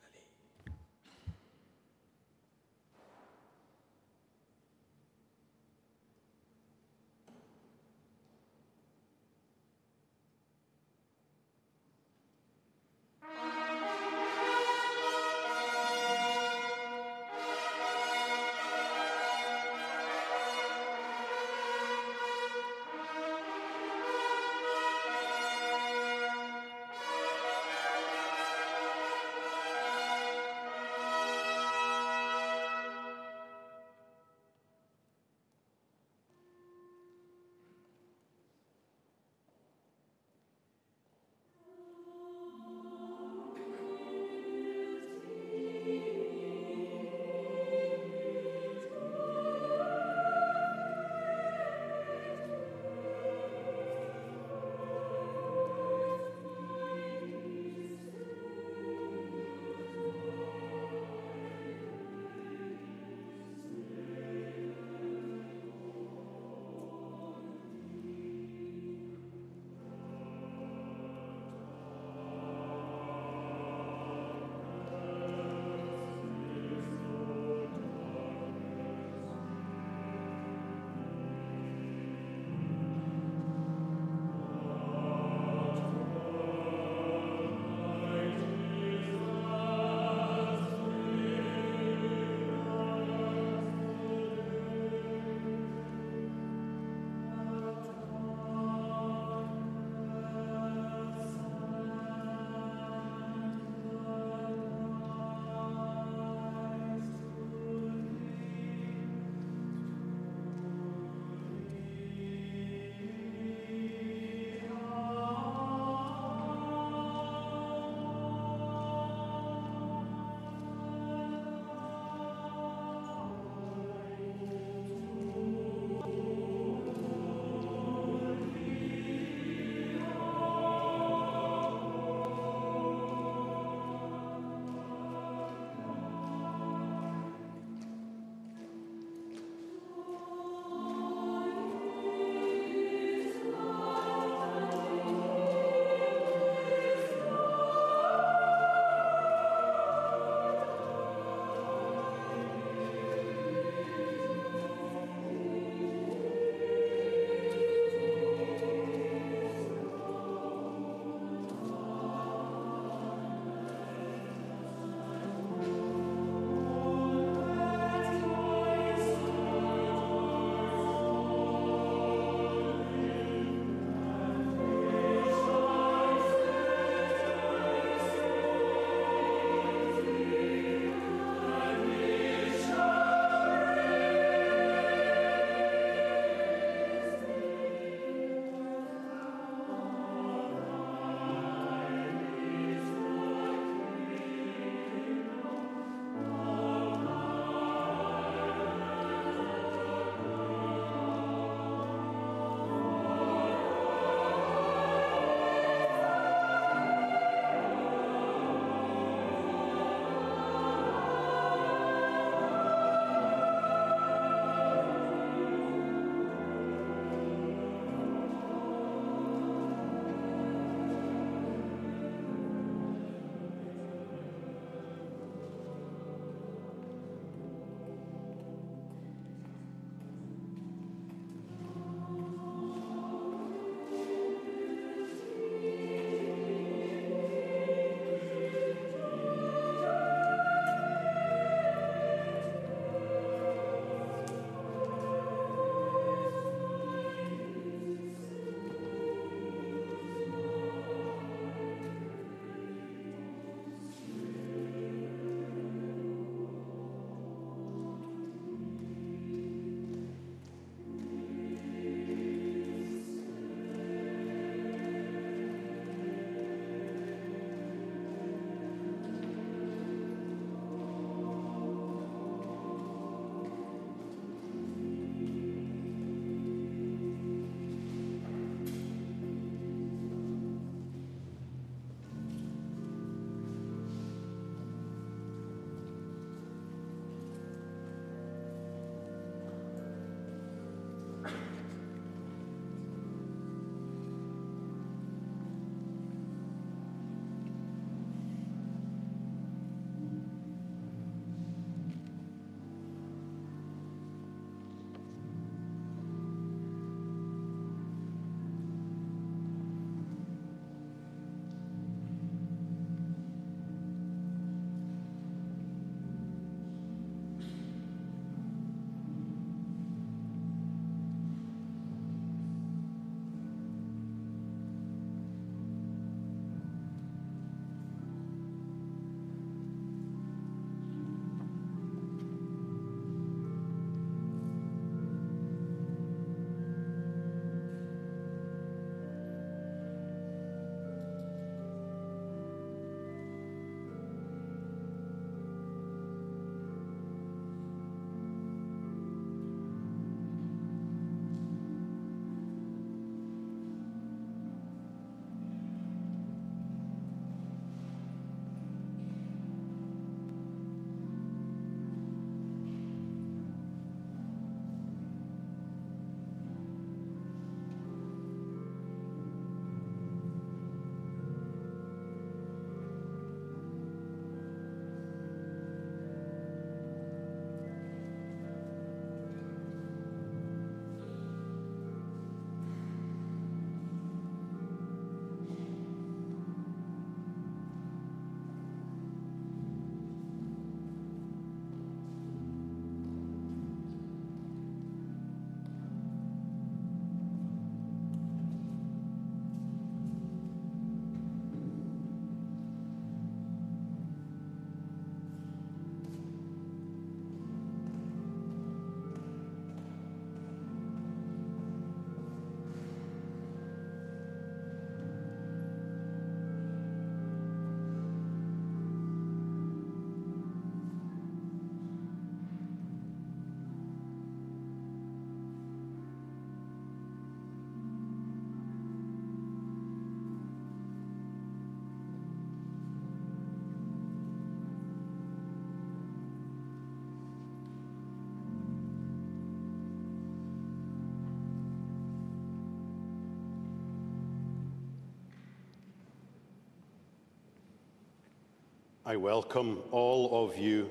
I welcome all of you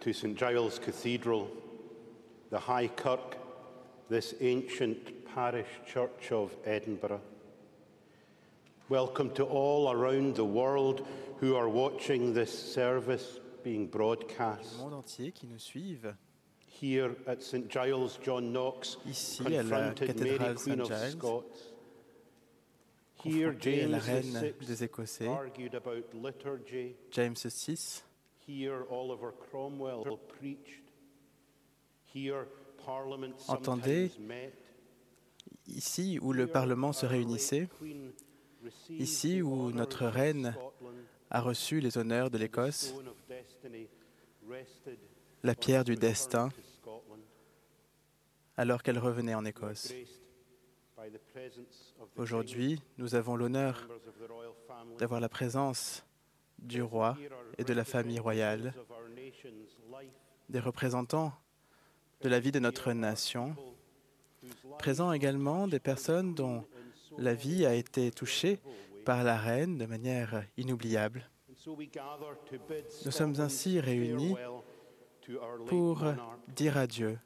to St Giles Cathedral, the High Kirk, this ancient parish church of Edinburgh. Welcome to all around the world who are watching this service being broadcast. Le monde entier qui nous suivent Here at St Giles, John Knox Ici, confronted Mary, Queen of Scots. Here, confronté à la reine des Écossais. James VI, Entendez, ici où le Parlement se réunissait, ici où notre reine a reçu les honneurs de l'Écosse, la pierre du destin, alors qu'elle revenait en Écosse. Aujourd'hui, nous avons l'honneur d'avoir la présence du roi et de la famille royale, des représentants de la vie de notre nation, présents également des personnes dont la vie a été touchée par la reine de manière inoubliable. Nous sommes ainsi réunis pour dire adieu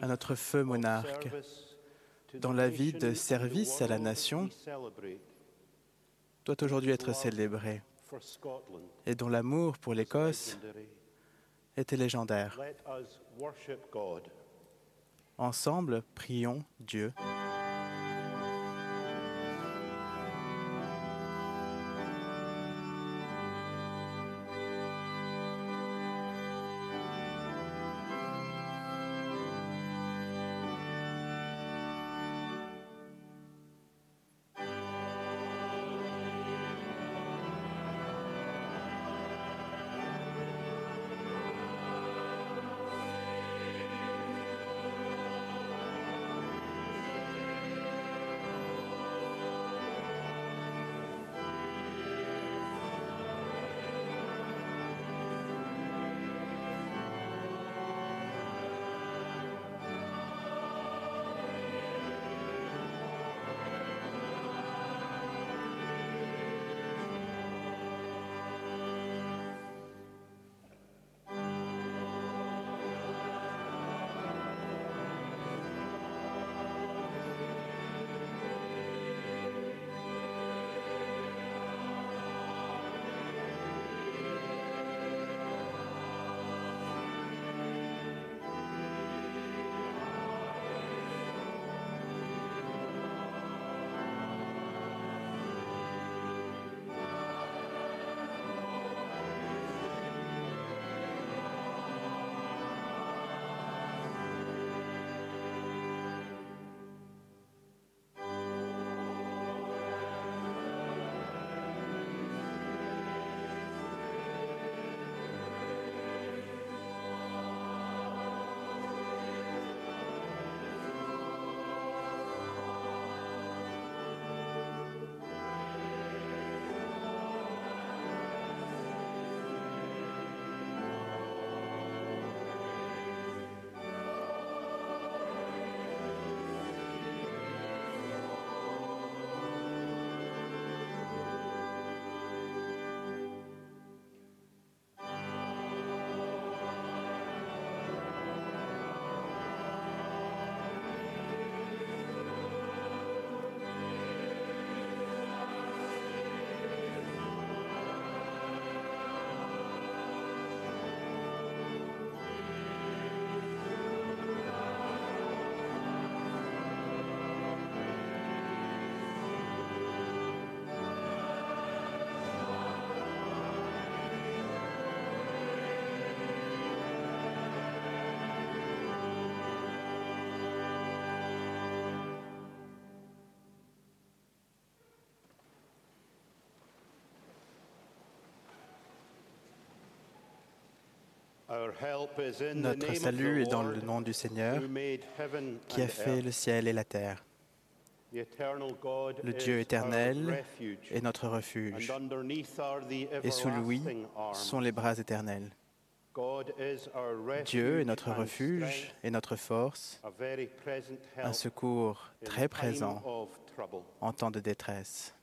à notre feu monarque, dont la vie de service à la nation doit aujourd'hui être célébrée et dont l'amour pour l'Écosse était légendaire. Ensemble, prions Dieu. Notre salut est dans le nom du Seigneur qui a fait le ciel et la terre. Le Dieu éternel est notre refuge, et sous lui sont les bras éternels. Dieu est notre refuge et notre force, un secours très présent en temps de détresse.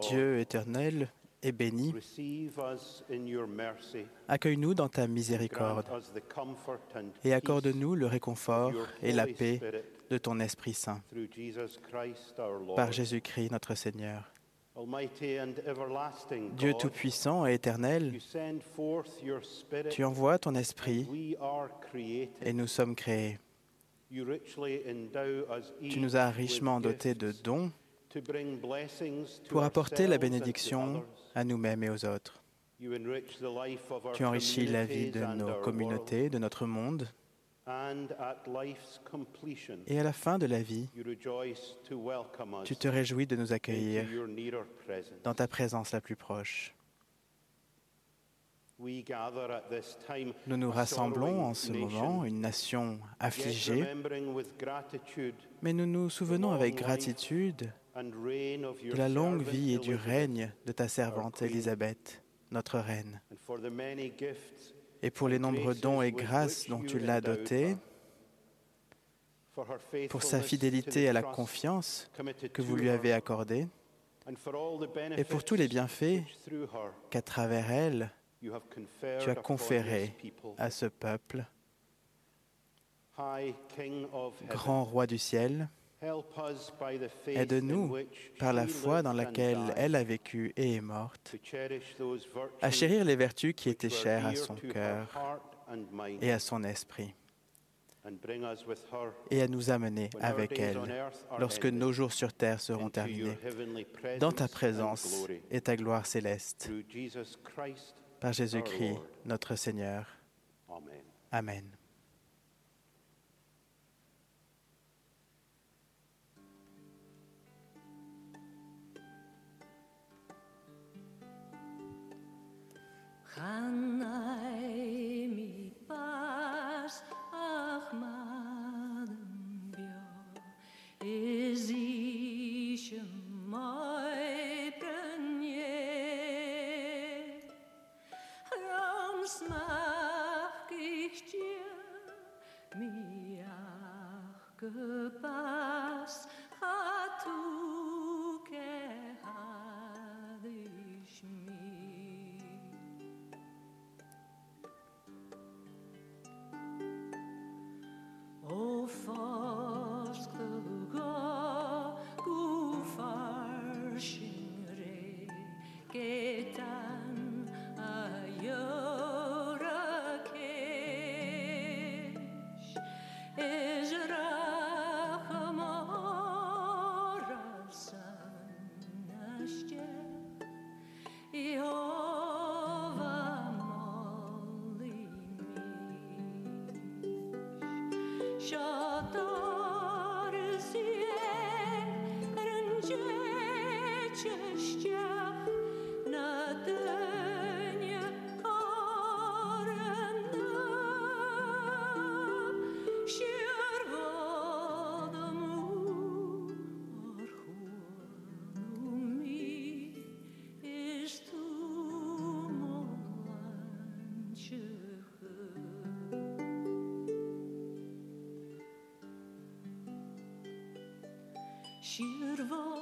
Dieu éternel et béni, accueille-nous dans ta miséricorde et accorde-nous le réconfort et la paix de ton Esprit Saint. Par Jésus-Christ notre Seigneur. Dieu Tout-Puissant et éternel, tu envoies ton Esprit et nous sommes créés. Tu nous as richement dotés de dons pour apporter la bénédiction à nous-mêmes et aux autres. Tu enrichis la vie de nos communautés, de notre monde, et à la fin de la vie, tu te réjouis de nous accueillir dans ta présence la plus proche. Nous nous rassemblons en ce moment, une nation affligée, mais nous nous souvenons avec gratitude de la longue vie et du règne de ta servante. Élisabeth, notre reine, et pour les nombreux dons et grâces dont tu l'as dotée, pour sa fidélité à la confiance que vous lui avez accordée, et pour tous les bienfaits qu'à travers elle, tu as conféré à ce peuple, grand roi du ciel, aide-nous par la foi dans laquelle elle a vécu et est morte, à chérir les vertus qui étaient chères à son cœur et à son esprit, et à nous amener avec elle lorsque nos jours sur terre seront terminés, dans ta présence et ta gloire céleste, par Jésus-Christ, notre Seigneur. Amen. Mi pas bio should.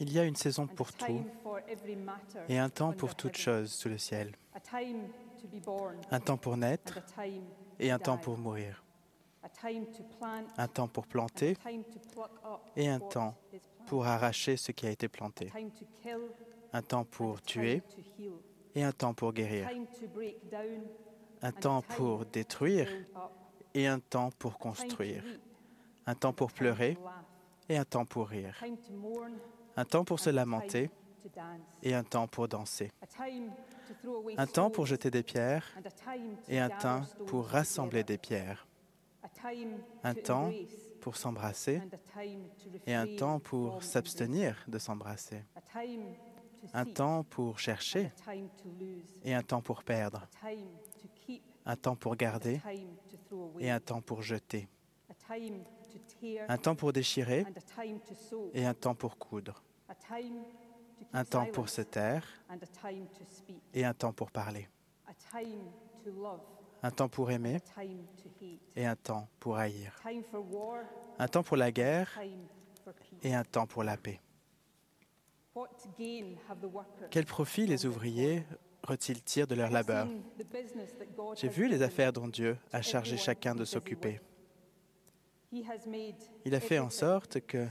Il y a une saison pour tout et un temps pour toute chose sous le ciel. Un temps pour naître et un temps pour mourir, un temps pour planter et un temps pour arracher ce qui a été planté, un temps pour tuer et un temps pour guérir, un temps pour détruire et un temps pour construire, un temps pour pleurer. Et un temps pour rire, un temps pour se lamenter et un temps pour danser, un temps pour jeter des pierres et un temps pour rassembler des pierres, un temps pour s'embrasser et un temps pour s'abstenir de s'embrasser, un temps pour chercher et un temps pour perdre, un temps pour garder et un temps pour jeter, Un temps pour déchirer et un temps pour coudre, un temps pour se taire et un temps pour parler, un temps pour aimer et un temps pour haïr, un temps pour la guerre et un temps pour la paix. Quel profit les ouvriers retirent de leur labeur? J'ai vu les affaires dont Dieu a chargé chacun de s'occuper. Il a fait en sorte que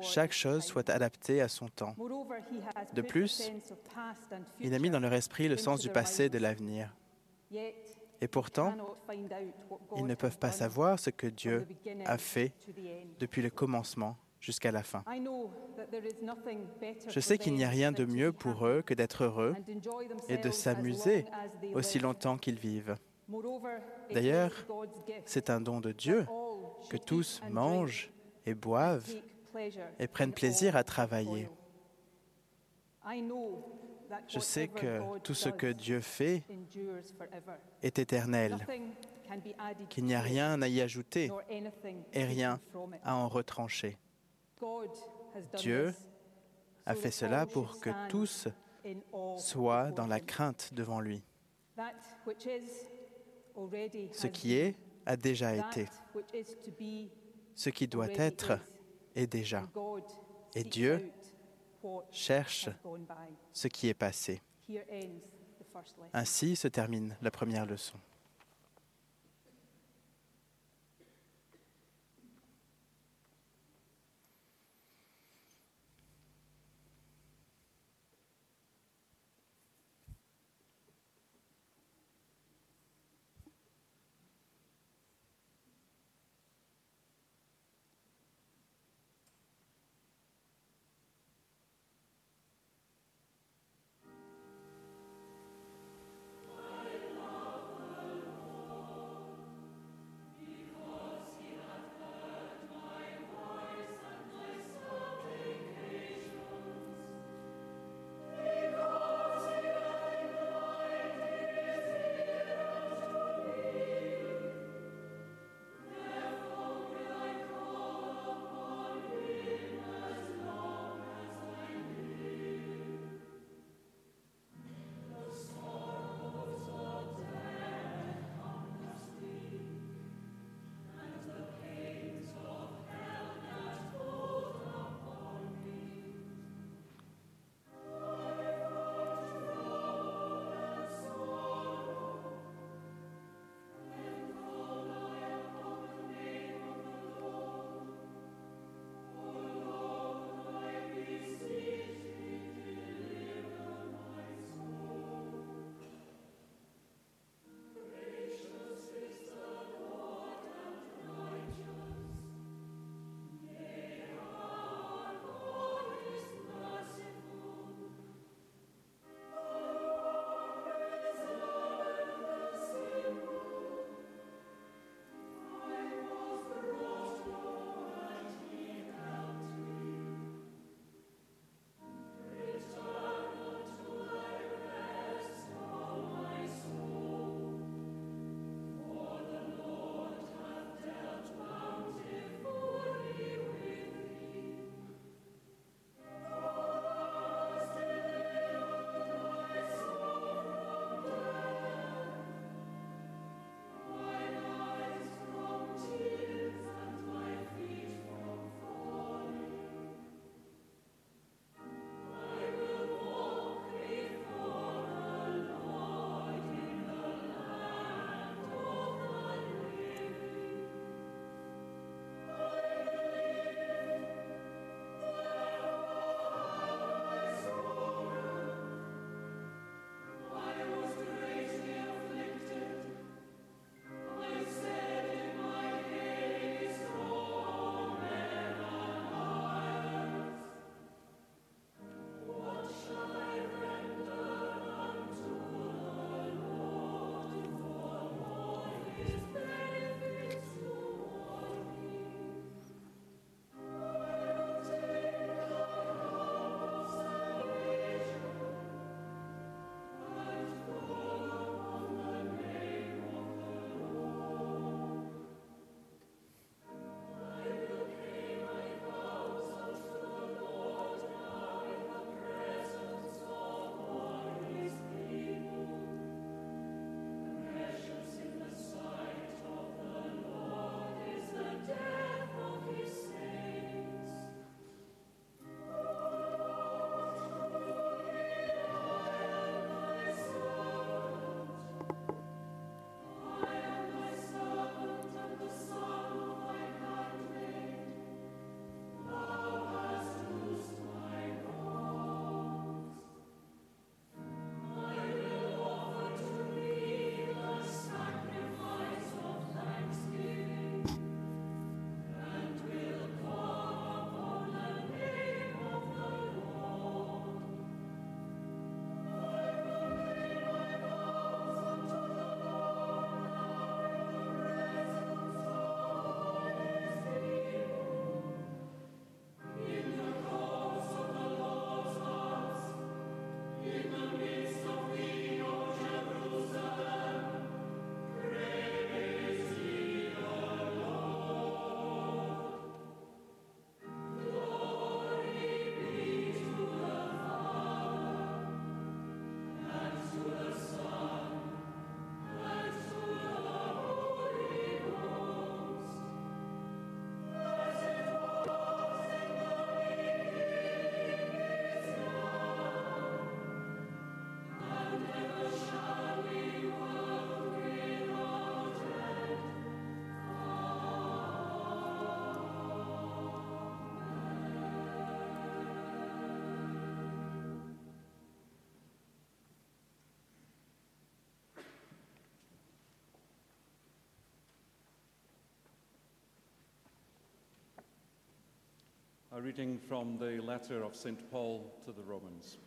chaque chose soit adaptée à son temps. De plus, Il a mis dans leur esprit le sens du passé et de l'avenir. Et pourtant, ils ne peuvent pas savoir ce que Dieu a fait depuis le commencement jusqu'à la fin. Je sais qu'il n'y a rien de mieux pour eux que d'être heureux et de s'amuser aussi longtemps qu'ils vivent. D'ailleurs, C'est un don de Dieu que tous mangent et boivent et prennent plaisir à travailler. Je sais que tout ce que Dieu fait est éternel, qu'il n'y a rien à y ajouter et rien à en retrancher. Dieu a fait cela pour que tous soient dans la crainte devant lui. Ce qui est a déjà été. Ce qui doit être est déjà. Et Dieu cherche ce qui est passé. Ainsi se termine la première leçon.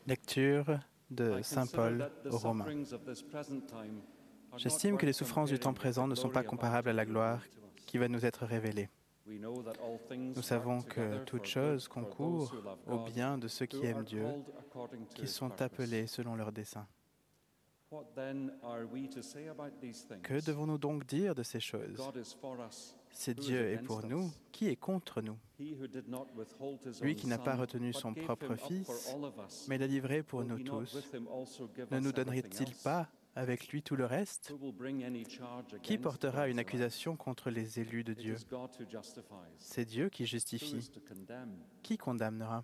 Lecture de Saint Paul aux Romains. J'estime que les souffrances du temps présent ne sont pas comparables à la gloire qui va nous être révélée. Nous savons que toutes choses concourent au bien de ceux qui aiment Dieu, qui sont appelés selon leur dessein. Que devons-nous donc dire de ces choses? Is Dieu est pour us? nous, qui est contre nous? Lui qui n'a pas retenu son propre Fils, mais l'a livré pour nous tous, ne us nous donnerait-il pas avec lui tout le reste? Qui portera une accusation contre les élus de Dieu? C'est Dieu qui justifie. Qui condamnera?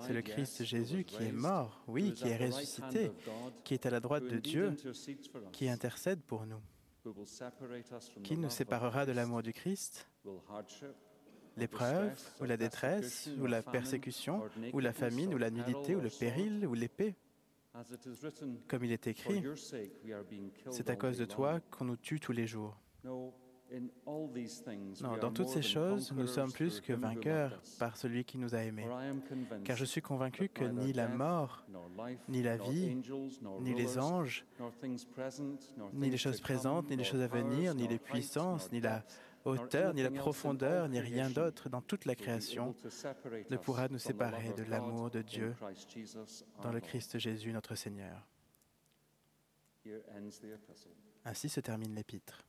C'est le Christ Jésus qui est mort, oui, qui est ressuscité, qui est à la droite de Dieu, qui intercède pour nous. Qui nous séparera de l'amour du Christ L'épreuve, ou la détresse, ou la persécution, ou la famine, ou la nudité, ou le péril, ou l'épée. Comme il est écrit, c'est à cause de toi qu'on nous tue tous les jours. Non, dans toutes ces choses, nous sommes plus que vainqueurs par celui qui nous a aimés. Car je suis convaincu que ni la mort, ni la vie, ni les anges, ni les choses présentes, ni les choses à venir, ni les puissances, ni la hauteur, ni la profondeur, ni rien d'autre dans toute la création ne pourra nous séparer de l'amour de Dieu dans le. Christ Jésus notre Seigneur. Ainsi se termine l'épître.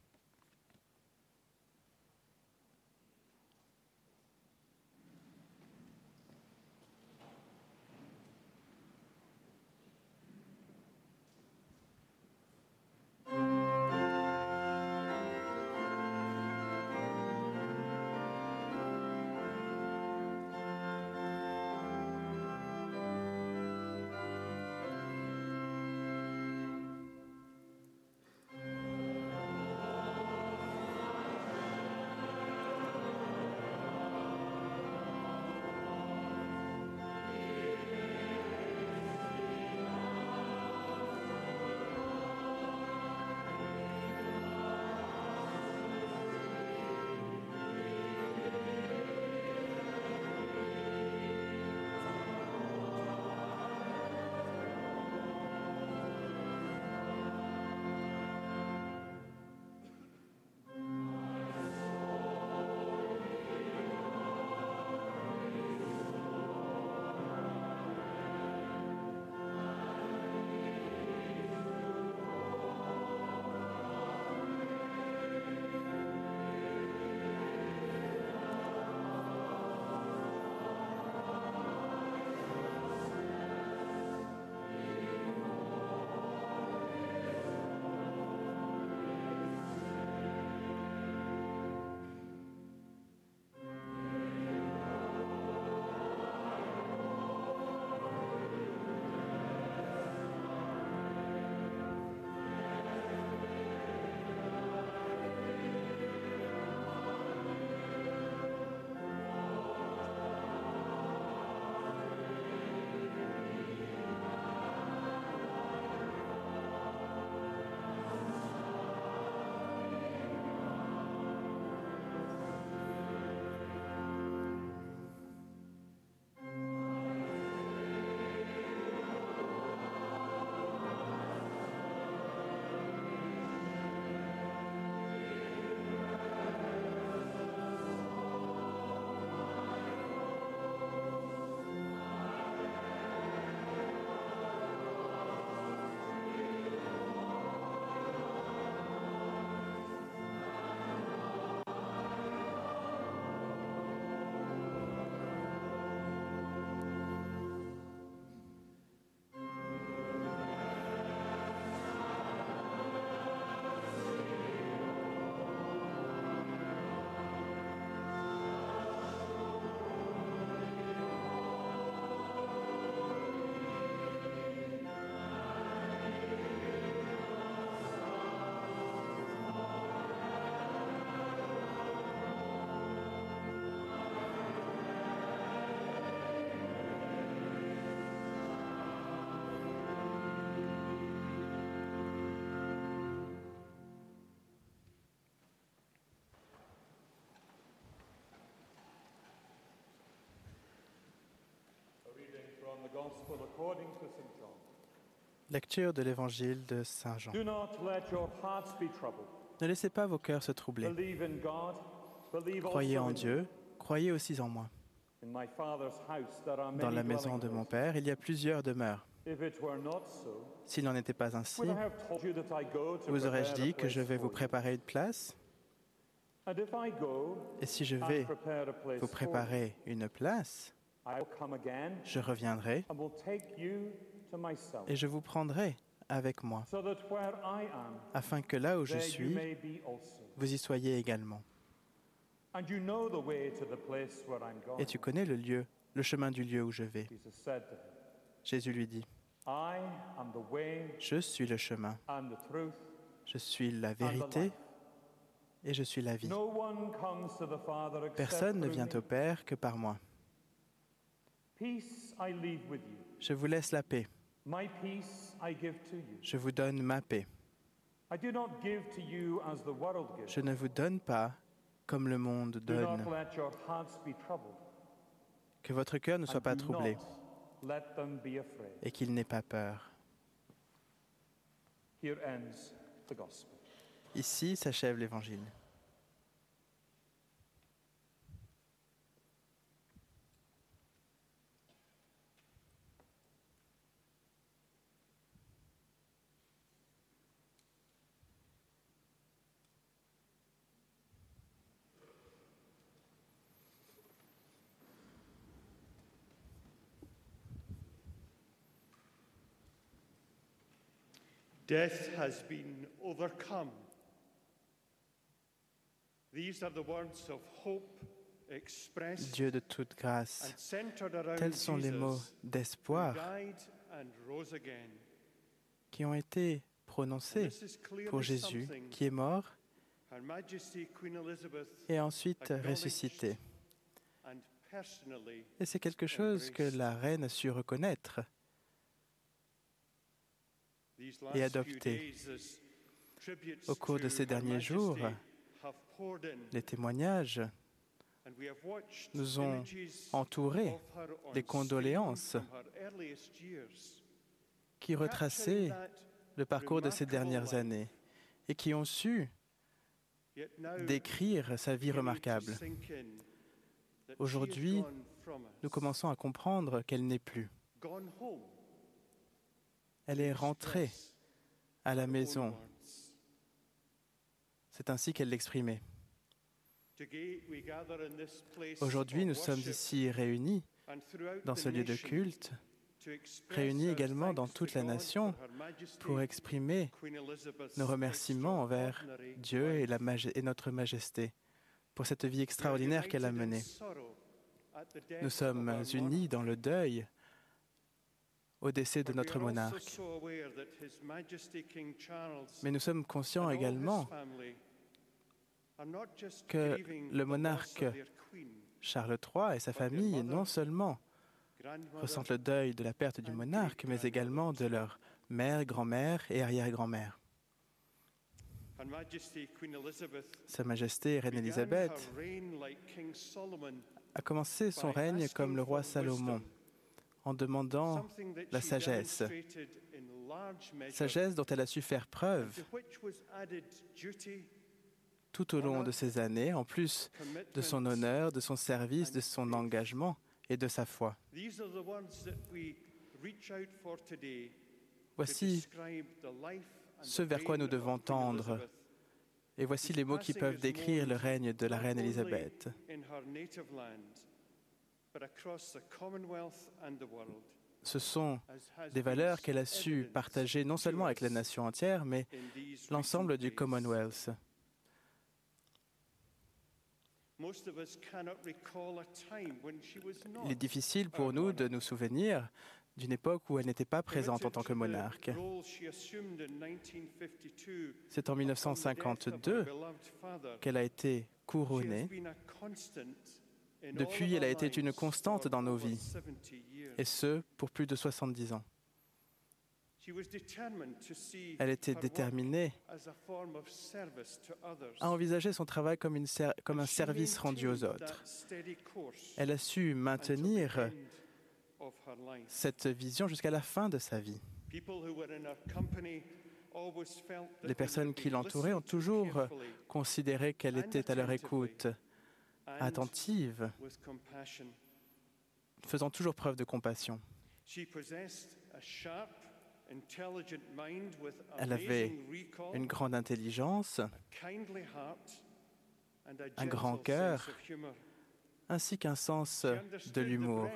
Lecture de l'Évangile de Saint Jean. Ne laissez pas vos cœurs se troubler. Croyez en Dieu, croyez aussi en moi. Dans la maison de mon. Père, il y a plusieurs demeures. S'il n'en était pas ainsi, vous aurais-je dit que je vais vous préparer une place? Et si je vais vous préparer une place, you, I will come again je reviendrai and will take you to myself, et je vous prendrai avec moi, so that where I am, afin que là où je suis, vous y soyez également. Et tu connais le lieu, le chemin du lieu où je vais. Jesus said to him, Jésus lui dit, I am the way Je suis le chemin, and the truth je suis la vérité et je suis la vie. No one comes to the Father except Personne ne through vient me. au Père que par moi. Je vous laisse la paix, je vous donne ma paix. I do not give to you as the world gives. Je ne vous donne pas comme le monde donne. Que votre cœur ne soit and pas troublé not let them be afraid. et qu'il n'ait pas peur. Here ends the gospel. Ici s'achève l'Évangile. Death has been overcome. These are the words of hope expressed Dieu de toute grâce, tels sont les mots d'espoir qui ont été prononcés pour Jésus, qui est mort et ensuite ressuscité. Et c'est quelque chose que la reine a su reconnaître et tributes Au cours de ces derniers jours, les témoignages nous ont entourés, les condoléances qui retraçaient le parcours de ces dernières années et qui ont su décrire sa vie remarquable. Aujourd'hui, nous commençons à comprendre qu'elle n'est plus. Elle est rentrée à la maison. C'est ainsi qu'elle l'exprimait. Aujourd'hui, nous sommes ici réunis dans ce lieu de culte, réunis également dans toute la nation pour exprimer nos remerciements envers Dieu et, et notre Majesté pour cette vie extraordinaire qu'elle a menée. Nous sommes unis dans le deuil au décès de notre monarque. Mais nous sommes conscients également que le monarque Charles III et sa famille non seulement ressentent le deuil de la perte du monarque, mais également de leur mère, grand-mère et arrière-grand-mère. Sa Majesté Reine Élisabeth a commencé son règne comme le roi Salomon en demandant la sagesse, sagesse dont elle a su faire preuve tout au long de ces années, en plus de son honneur, de son service, de son engagement et de sa foi. Voici ce vers quoi nous devons tendre. Et voici les mots qui peuvent décrire le règne de la reine Élisabeth. Ce sont des valeurs qu'elle a su partager non seulement avec la nation entière, mais l'ensemble du Commonwealth. Il est difficile pour nous de nous souvenir d'une époque où elle n'était pas présente en tant que monarque. C'est en 1952 qu'elle a été couronnée. Depuis, elle a été une constante dans nos vies, et ce, pour plus de 70 ans. Elle était déterminée à envisager son travail comme, un service rendu aux autres. Elle a su maintenir cette vision jusqu'à la fin de sa vie. Les personnes qui l'entouraient ont toujours considéré qu'elle était à leur écoute, attentive, faisant toujours preuve de compassion. She possessed a sharp, intelligent mind with Elle avait une grande intelligence un grand cœur, ainsi qu'un sens de l'humour.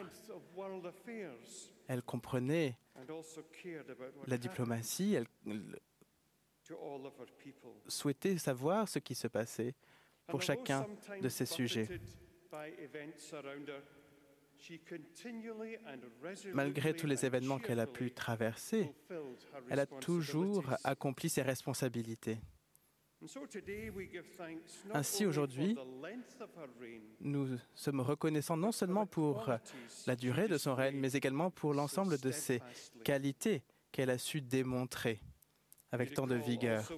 Elle comprenait la diplomatie, elle souhaitait savoir ce qui se passait pour chacun de ces sujets. Malgré tous les événements qu'elle a pu traverser, elle a toujours accompli ses responsabilités. Ainsi, aujourd'hui, Nous sommes reconnaissants non seulement pour la durée de son règne, mais également pour l'ensemble de ses qualités qu'elle a su démontrer avec tant de vigueur.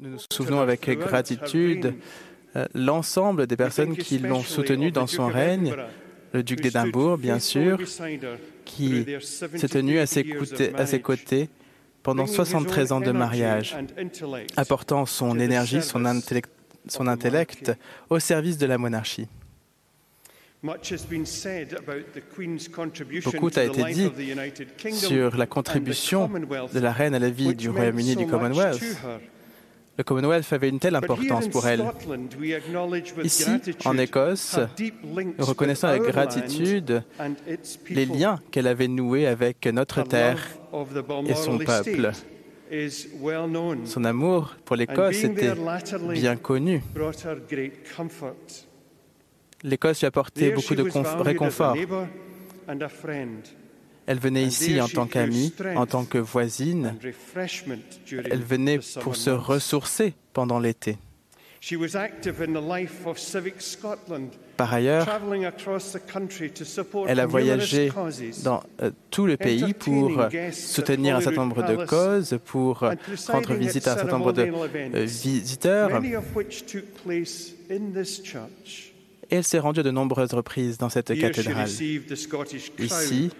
Nous nous souvenons avec gratitude euh, l'ensemble des personnes qui l'ont soutenu dans son règne, le duc d'Édimbourg, bien sûr, qui s'est tenu à ses, côtés- à ses côtés pendant 73 ans de mariage, apportant son énergie, son intellect, son intellect au service de la monarchie. Beaucoup a été dit sur la contribution de la reine à la vie du Royaume-Uni du Commonwealth. Le Commonwealth avait une telle importance pour elle. Ici, en Écosse, nous reconnaissons avec gratitude les liens qu'elle avait noués avec notre terre et son peuple. Son amour pour l'Écosse était bien connu. L'Écosse lui apportait beaucoup de conf- réconfort. Elle venait ici en tant qu'amie, en tant que voisine. Elle venait pour se ressourcer pendant l'été. Par ailleurs, elle a voyagé dans euh, tout le pays pour euh, soutenir un certain nombre de causes, pour euh, rendre visite à un certain nombre de visiteurs. Et elle s'est rendue à de nombreuses reprises dans cette cathédrale. Ici,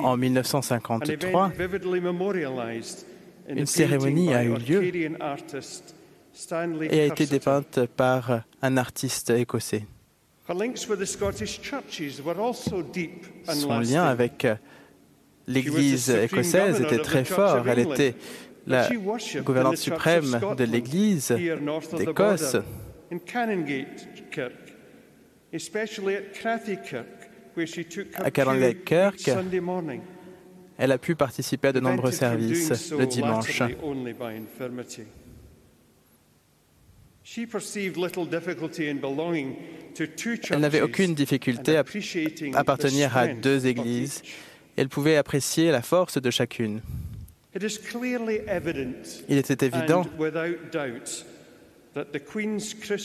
en 1953, une cérémonie a eu lieu et a été dépeinte par un artiste écossais. Son lien avec l'Église écossaise était très fort. Elle était la gouvernante suprême de l'Église d'Écosse. À Canongate Kirk, elle a pu participer à de nombreux services le dimanche. Elle n'avait aucune difficulté à appartenir à deux églises. Elle pouvait apprécier la force de chacune. Il était évident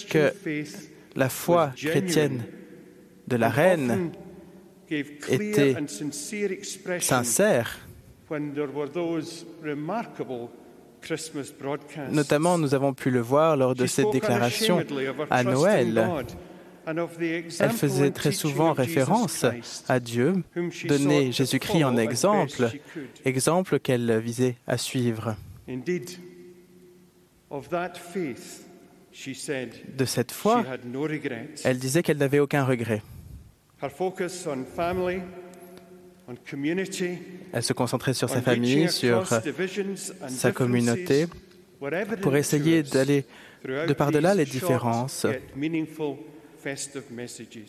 que la foi chrétienne de la reine était sincère. Notamment, nous avons pu le voir lors de cette déclaration à Noël. Elle faisait très souvent référence à Dieu, donnait Jésus-Christ en exemple, exemple qu'elle visait à suivre. De cette foi, elle disait qu'elle n'avait aucun regret. Elle se concentrait sur sa famille, sur sa communauté, pour essayer d'aller de par-delà les différences.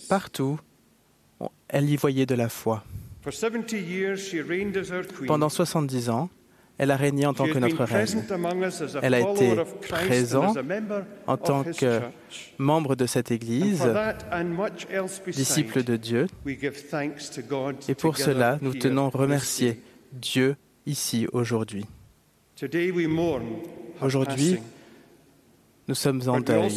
Partout, elle y voyait de la foi. Pendant 70 ans, elle a régné en tant que notre reine. Elle a été présente en tant que membre de cette Église, disciple de Dieu. Et pour cela, nous tenons à remercier Dieu ici aujourd'hui. Aujourd'hui, nous sommes en deuil,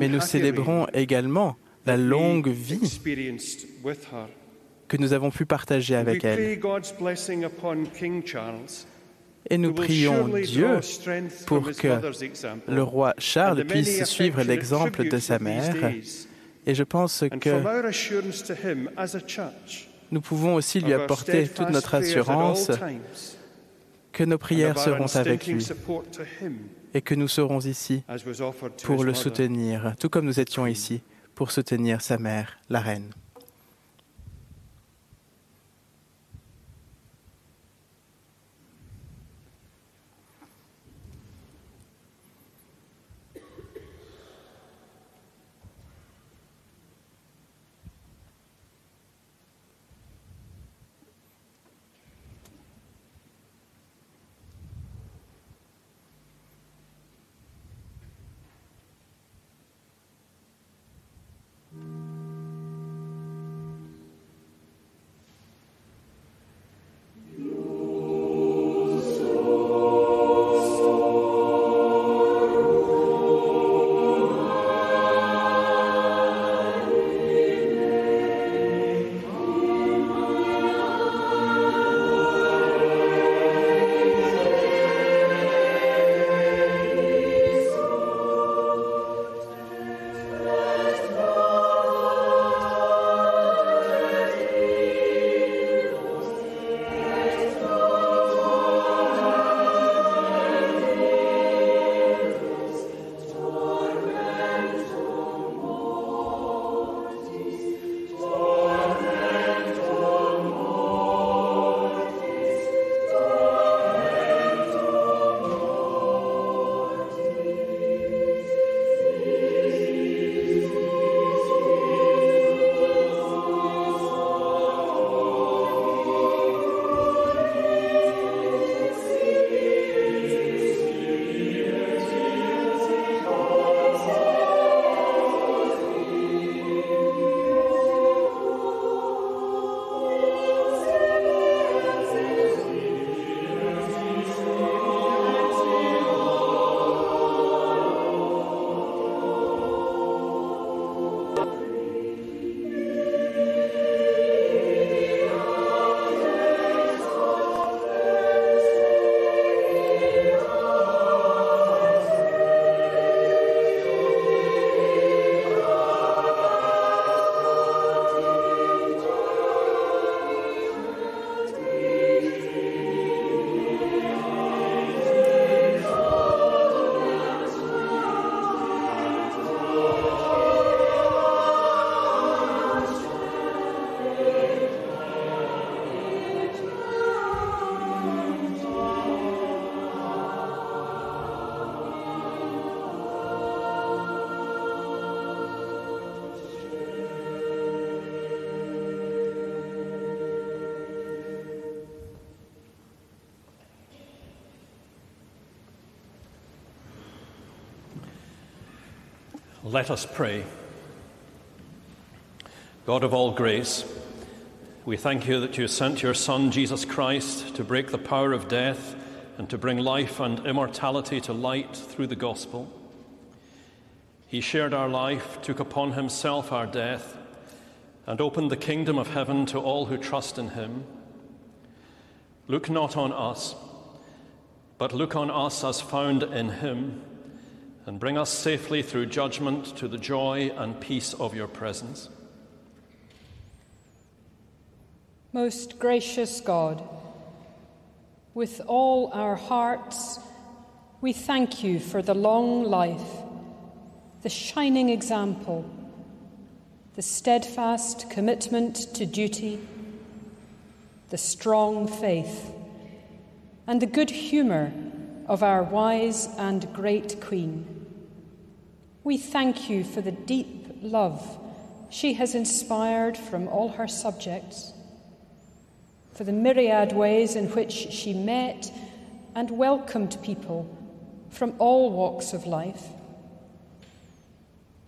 mais nous célébrons également la longue vie que nous avons pu partager avec elle. Et nous prions Dieu pour que le roi Charles puisse suivre l'exemple de sa mère. Et je pense que nous pouvons aussi lui apporter toute notre assurance que nos prières seront avec lui et que nous serons ici pour le soutenir, tout comme nous étions ici pour soutenir sa mère, la reine. Let us pray. God of all grace, we thank you that you sent your Son, Jesus Christ, to break the power of death and to bring life and immortality to light through the gospel. He shared our life, took upon himself our death, and opened the kingdom of heaven to all who trust in him. Look not on us, but look on us as found in him, and bring us safely through judgment to the joy and peace of your presence. Most gracious God, with all our hearts, we thank you for the long life, the shining example, the steadfast commitment to duty, the strong faith, and the good humour of our wise and great Queen. We thank you for the deep love she has inspired from all her subjects for the myriad ways in which she met and welcomed people from all walks of life,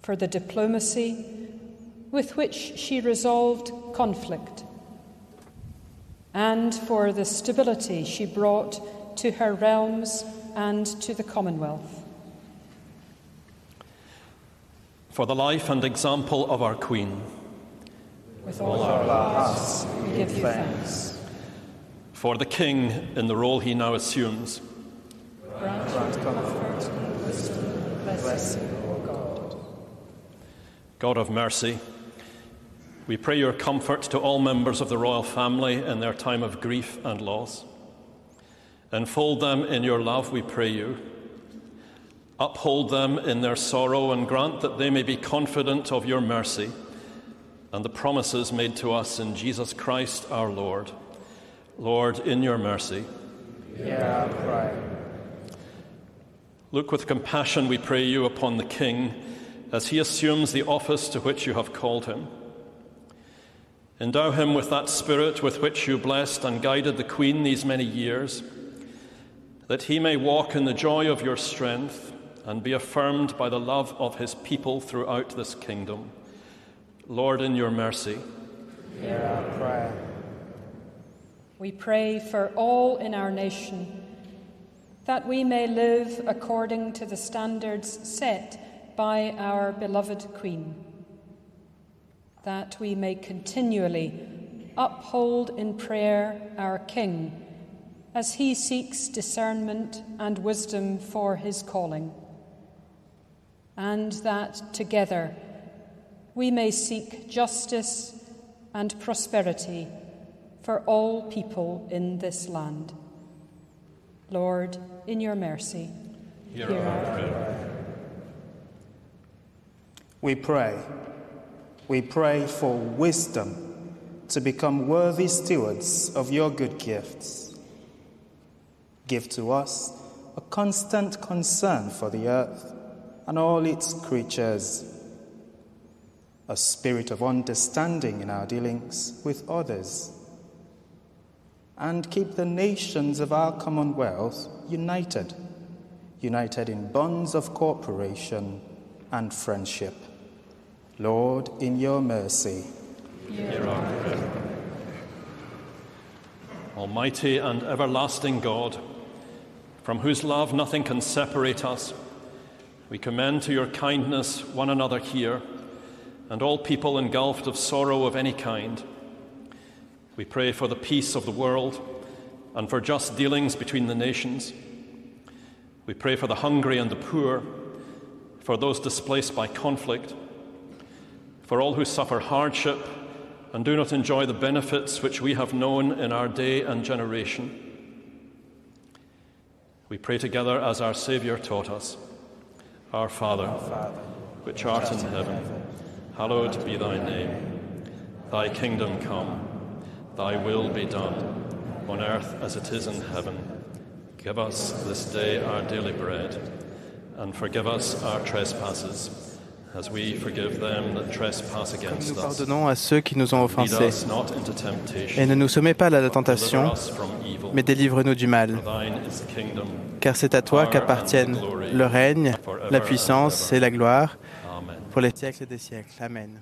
for the diplomacy with which she resolved conflict, and for the stability she brought to her realms and to the Commonwealth. For the life and example of our Queen, With all our hearts, we give you thanks. for the King in the role he now assumes, Grant comfort and wisdom, blessing, O God. God of mercy, we pray your comfort to all members of the royal family in their time of grief and loss. Enfold them in your love, we pray you. Uphold them in their sorrow and grant that they may be confident of your mercy and the promises made to us in Jesus Christ our Lord. Lord, in your mercy, look with compassion, we pray you, upon the King as he assumes the office to which you have called him. Endow him with that spirit with which you blessed and guided the Queen these many years, that he may walk in the joy of your strength and be affirmed by the love of his people throughout this kingdom. Lord, in your mercy, Hear our prayer. We pray for all in our nation that we may live according to the standards set by our beloved Queen, that we may continually uphold in prayer our King as he seeks discernment and wisdom for his calling, and that together we may seek justice and prosperity for all people in this land. Lord, in your mercy, hear our prayer. We pray. We pray for wisdom to become worthy stewards of your good gifts. Give to us a constant concern for the earth and all its creatures, a spirit of understanding in our dealings with others, and keep the nations of our Commonwealth united, united in bonds of cooperation and friendship. Lord, in your mercy. Almighty and everlasting God, from whose love nothing can separate us, we commend to your kindness one another here and all people engulfed of sorrow of any kind. We pray for the peace of the world and for just dealings between the nations. We pray for the hungry and the poor, for those displaced by conflict, for all who suffer hardship and do not enjoy the benefits which we have known in our day and generation. We pray together as our Saviour taught us Our Father, which art in heaven, hallowed be thy name. Thy kingdom come, thy will be done, on earth as it is in heaven. Give us this day our daily bread, and forgive us our trespasses, as we forgive them that trespass against Nous us. pardonnons à ceux qui nous ont offensés. Et ne nous soumets pas à la tentation, mais délivre-nous du mal. Car c'est à toi qu'appartiennent le règne, la puissance et la gloire pour les siècles des siècles. Amen.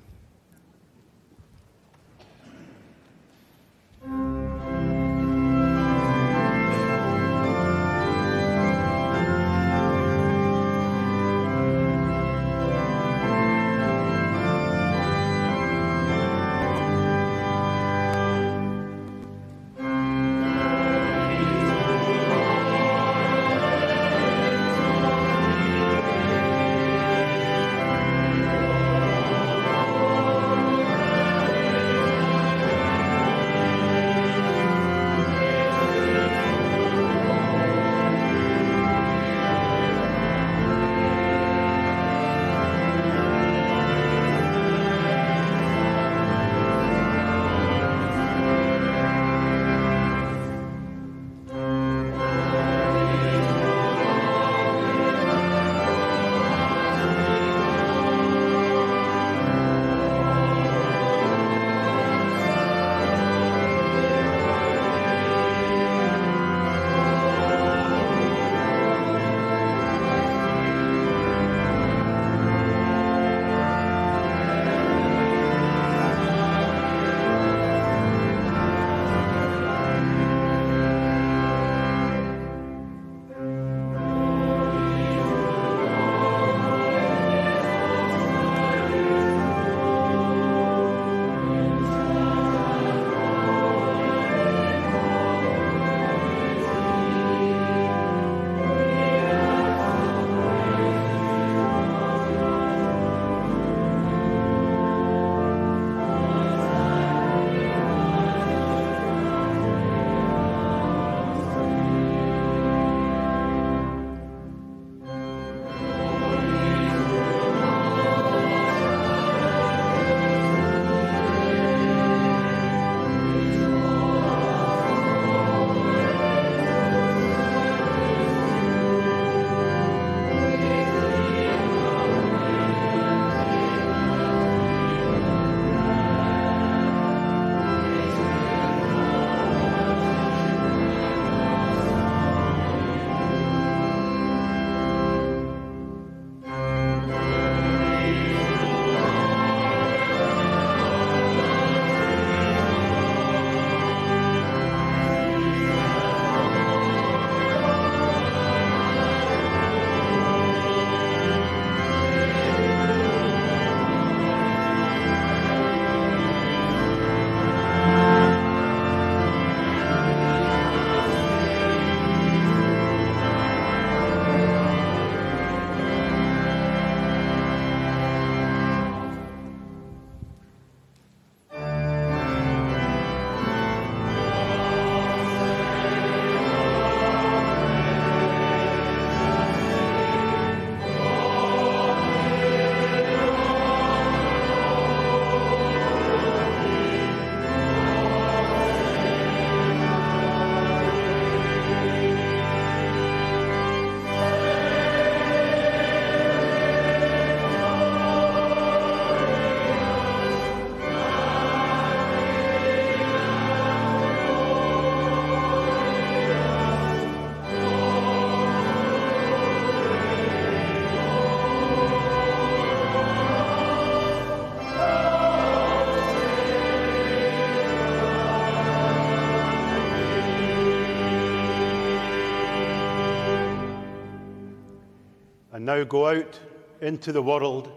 Now go out into the world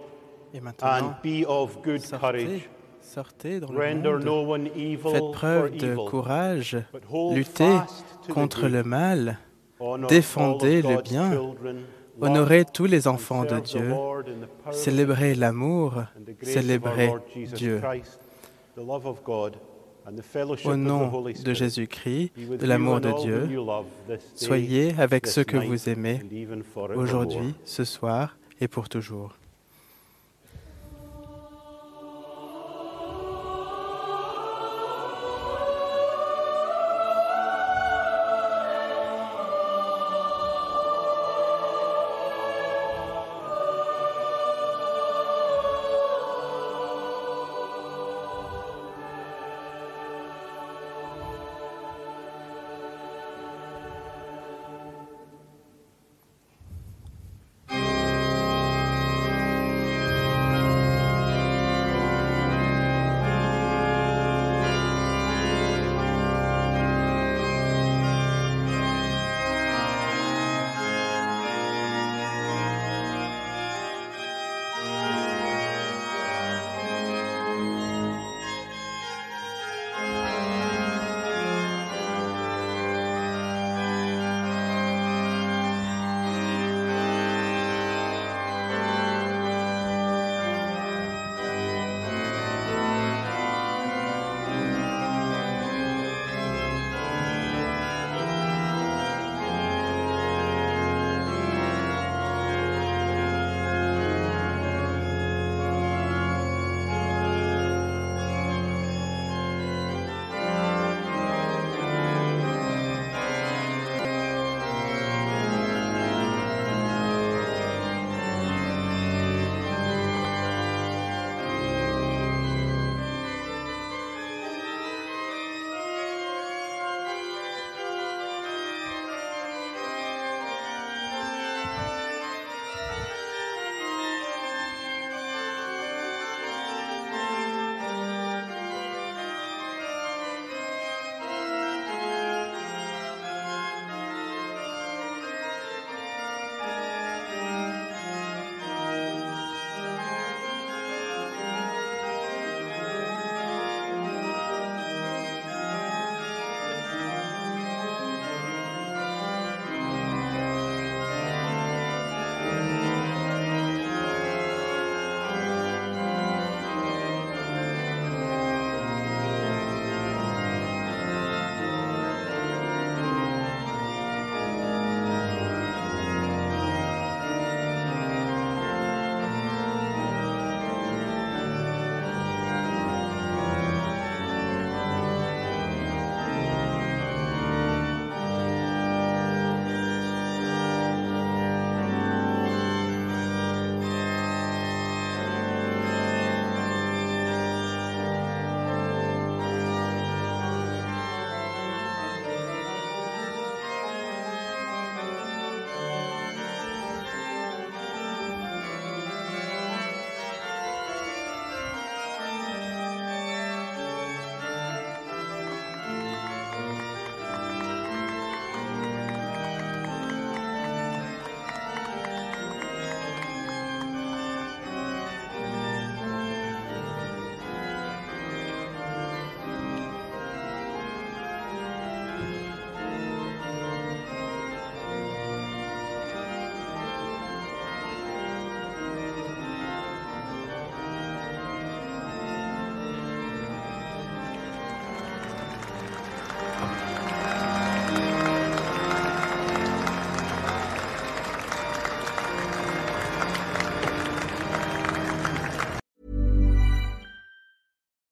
Et and be of good courage. sortez, sortez dans le Render monde. no one evil Faites preuve for de evil, courage, but hold luttez fast to the contre le mal, défendez le bien, honorez tous les enfants de Dieu, célébrez l'amour, célébrez Dieu. Au nom de Jésus-Christ, de l'amour de Dieu, soyez avec ceux que vous aimez aujourd'hui, ce soir et pour toujours.